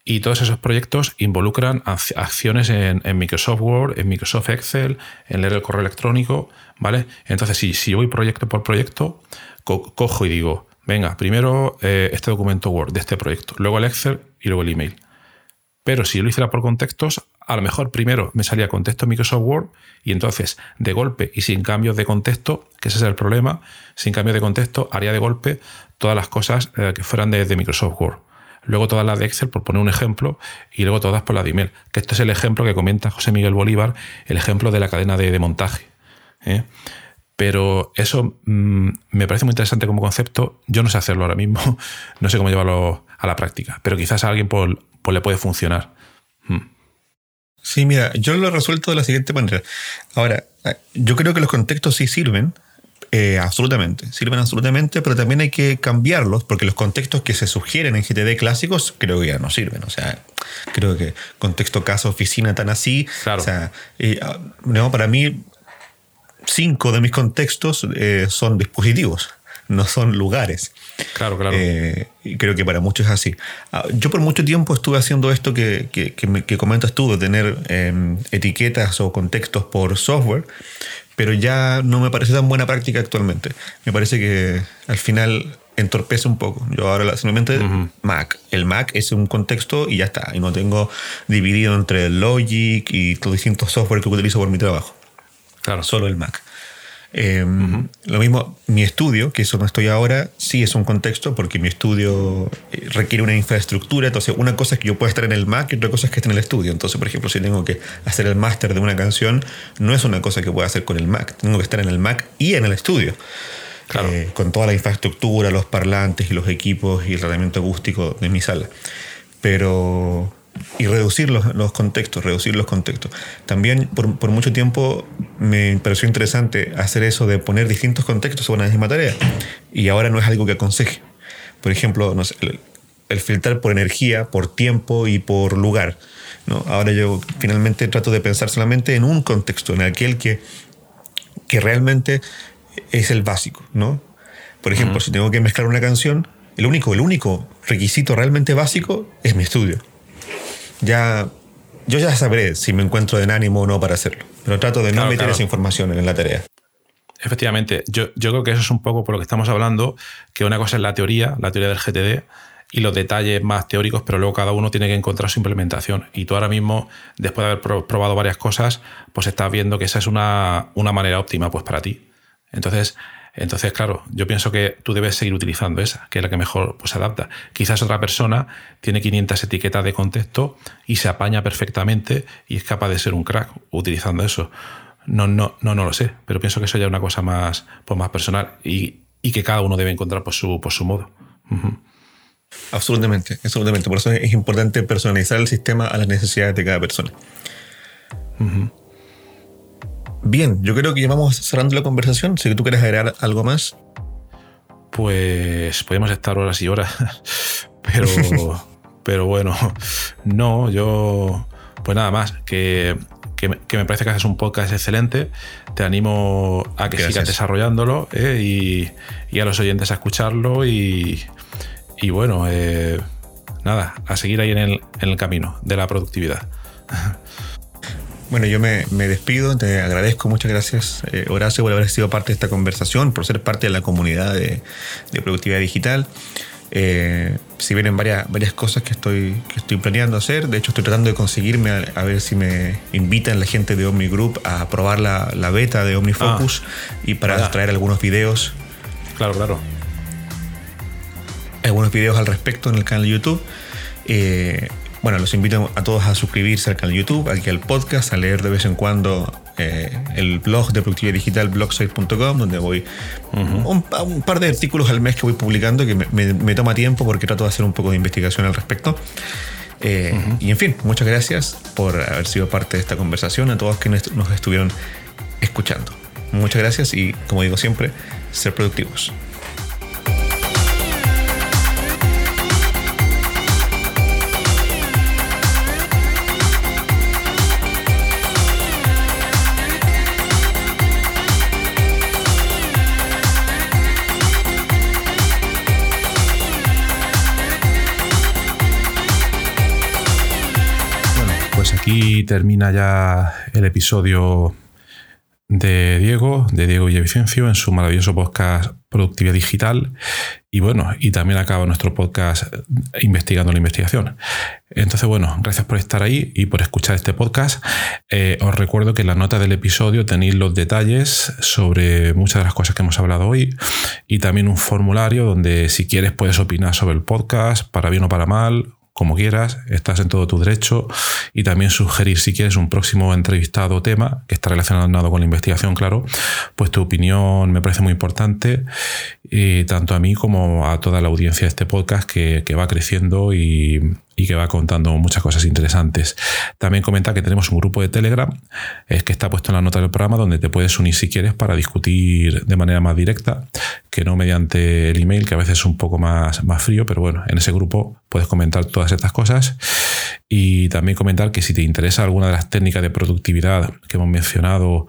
y todos esos proyectos involucran acciones en, Microsoft Word, en Microsoft Excel, en leer el correo electrónico, ¿vale? Entonces, si, voy proyecto por proyecto, cojo y digo, venga, primero eh, este documento Word de este proyecto, luego el Excel y luego el email. Pero si lo hiciera por contextos, a lo mejor primero me salía contexto Microsoft Word y entonces de golpe y sin cambios de contexto, que ese es el problema, sin cambios de contexto haría de golpe todas las cosas eh, que fueran de, Microsoft Word. Luego todas las de Excel, por poner un ejemplo, y luego todas por la de email. Que este es el ejemplo que comenta José Miguel Bolívar, el ejemplo de la cadena de, montaje. ¿eh? Pero eso mm, me parece muy interesante como concepto. Yo no sé hacerlo ahora mismo, no sé cómo llevarlo a la práctica, pero quizás a alguien le puede funcionar. Sí, mira, yo lo he resuelto de la siguiente manera. Ahora, yo creo que los contextos sí sirven, eh, absolutamente, sirven absolutamente, pero también hay que cambiarlos porque los contextos que se sugieren en GTD clásicos creo que ya no sirven. O sea, creo que contexto casa oficina tan así. O sea, ah, no, para mí, cinco de mis contextos eh, son dispositivos no son lugares. Claro, claro. Eh, y creo que para muchos es así. Ah, yo por mucho tiempo estuve haciendo esto que, que, comentas tú, de tener em, etiquetas o contextos por software, pero ya no me parece tan buena práctica actualmente. Me parece que al final entorpece un poco. Yo ahora simplemente Mac. El Mac es un contexto y ya está. Y no tengo dividido entre Logic y los distintos software que utilizo por mi trabajo. Claro. Solo el Mac. Em, lo mismo, mi estudio, que es donde estoy ahora, sí es un contexto porque mi estudio eh, requiere una infraestructura. Entonces, una cosa es que yo pueda estar en el Mac y otra cosa es que esté en el estudio. Entonces, por ejemplo, si tengo que hacer el máster de una canción, no es una cosa que pueda hacer con el Mac. Tengo que estar en el Mac y en el estudio. Eh, con toda la infraestructura, los parlantes y los equipos y el tratamiento acústico de mi sala. Pero y reducir los, los, contextos, reducir los contextos. También por, por, mucho tiempo me pareció interesante hacer eso de poner distintos contextos sobre una misma tarea y ahora no es algo que aconseje. Por ejemplo, no el, el, filtrar por energía, por tiempo y por lugar. ¿no? Ahora yo finalmente trato de pensar solamente en un contexto, en aquel que, que realmente es el básico. ¿no? Por ejemplo, si tengo que mezclar una canción, el único, el único requisito realmente básico es mi estudio ya yo ya sabré si me encuentro en ánimo o no para hacerlo. Pero trato de no meter esa información en la tarea. Efectivamente, yo, yo, creo que eso es un poco por lo que estamos hablando, que una cosa es la teoría, la teoría del GTD, y los detalles más teóricos, pero luego cada uno tiene que encontrar su implementación. Y tú ahora mismo, después de haber probado varias cosas, pues estás viendo que esa es una, una manera óptima pues, para ti. Entonces, entonces, claro, yo pienso que tú debes seguir utilizando esa, que es la que mejor pues, se adapta. Quizás otra persona tiene 500 etiquetas de contexto y se apaña perfectamente y es capaz de ser un crack utilizando eso. No, no, no, no lo sé, pero pienso que eso ya es una cosa más, pues, más personal y, que cada uno debe encontrar por su, por su modo. Absolutamente, absolutamente. Por eso es importante personalizar el sistema a las necesidades de cada persona. Bien, yo creo que ya vamos cerrando la conversación. Si tú quieres agregar algo más. Pues podemos estar horas y horas. Pero, pero bueno, no, yo. Pues nada más, que, me parece que haces un podcast excelente. Te animo a que sigas desarrollándolo eh, y, a los oyentes a escucharlo. Y, bueno, eh, nada, a seguir ahí en el, en el camino de la productividad. Bueno, yo me, despido, te agradezco, muchas gracias eh, Horacio por haber sido parte de esta conversación, por ser parte de la comunidad de, productividad digital. Eh, si vienen varias, varias cosas que estoy, que estoy planeando hacer, de hecho estoy tratando de conseguirme a, ver si me invitan la gente de Omni Group a probar la, beta de OmniFocus ah, y para traer algunos videos. Claro, claro. Algunos videos al respecto en el canal de YouTube. Eh, bueno, los invito a todos a suscribirse al canal de YouTube, aquí al podcast, a leer de vez en cuando eh, el blog de productividad digital, blogsite.com, donde voy un, par de artículos al mes que voy publicando que me, toma tiempo porque trato de hacer un poco de investigación al respecto. Eh, y en fin, muchas gracias por haber sido parte de esta conversación, a todos quienes nos estuvieron escuchando. Muchas gracias y, como digo siempre, ser productivos. Termina ya el episodio de Diego, de Diego Villavicencio, en su maravilloso podcast Productividad Digital. Y bueno, y también acaba nuestro podcast Investigando la Investigación. Entonces, bueno, gracias por estar ahí y por escuchar este podcast. Eh, os recuerdo que en la nota del episodio tenéis los detalles sobre muchas de las cosas que hemos hablado hoy y también un formulario donde si quieres puedes opinar sobre el podcast, para bien o para mal, como quieras, estás en todo tu derecho y también sugerir si quieres un próximo entrevistado o tema que está relacionado con la investigación, claro, pues tu opinión me parece muy importante, y tanto a mí como a toda la audiencia de este podcast que, que va creciendo y, y que va contando muchas cosas interesantes. También comenta que tenemos un grupo de Telegram es que está puesto en la nota del programa donde te puedes unir si quieres para discutir de manera más directa, que no mediante el email, que a veces es un poco más, más frío, pero bueno, en ese grupo puedes comentar todas estas cosas. Y también comentar que si te interesa alguna de las técnicas de productividad que hemos mencionado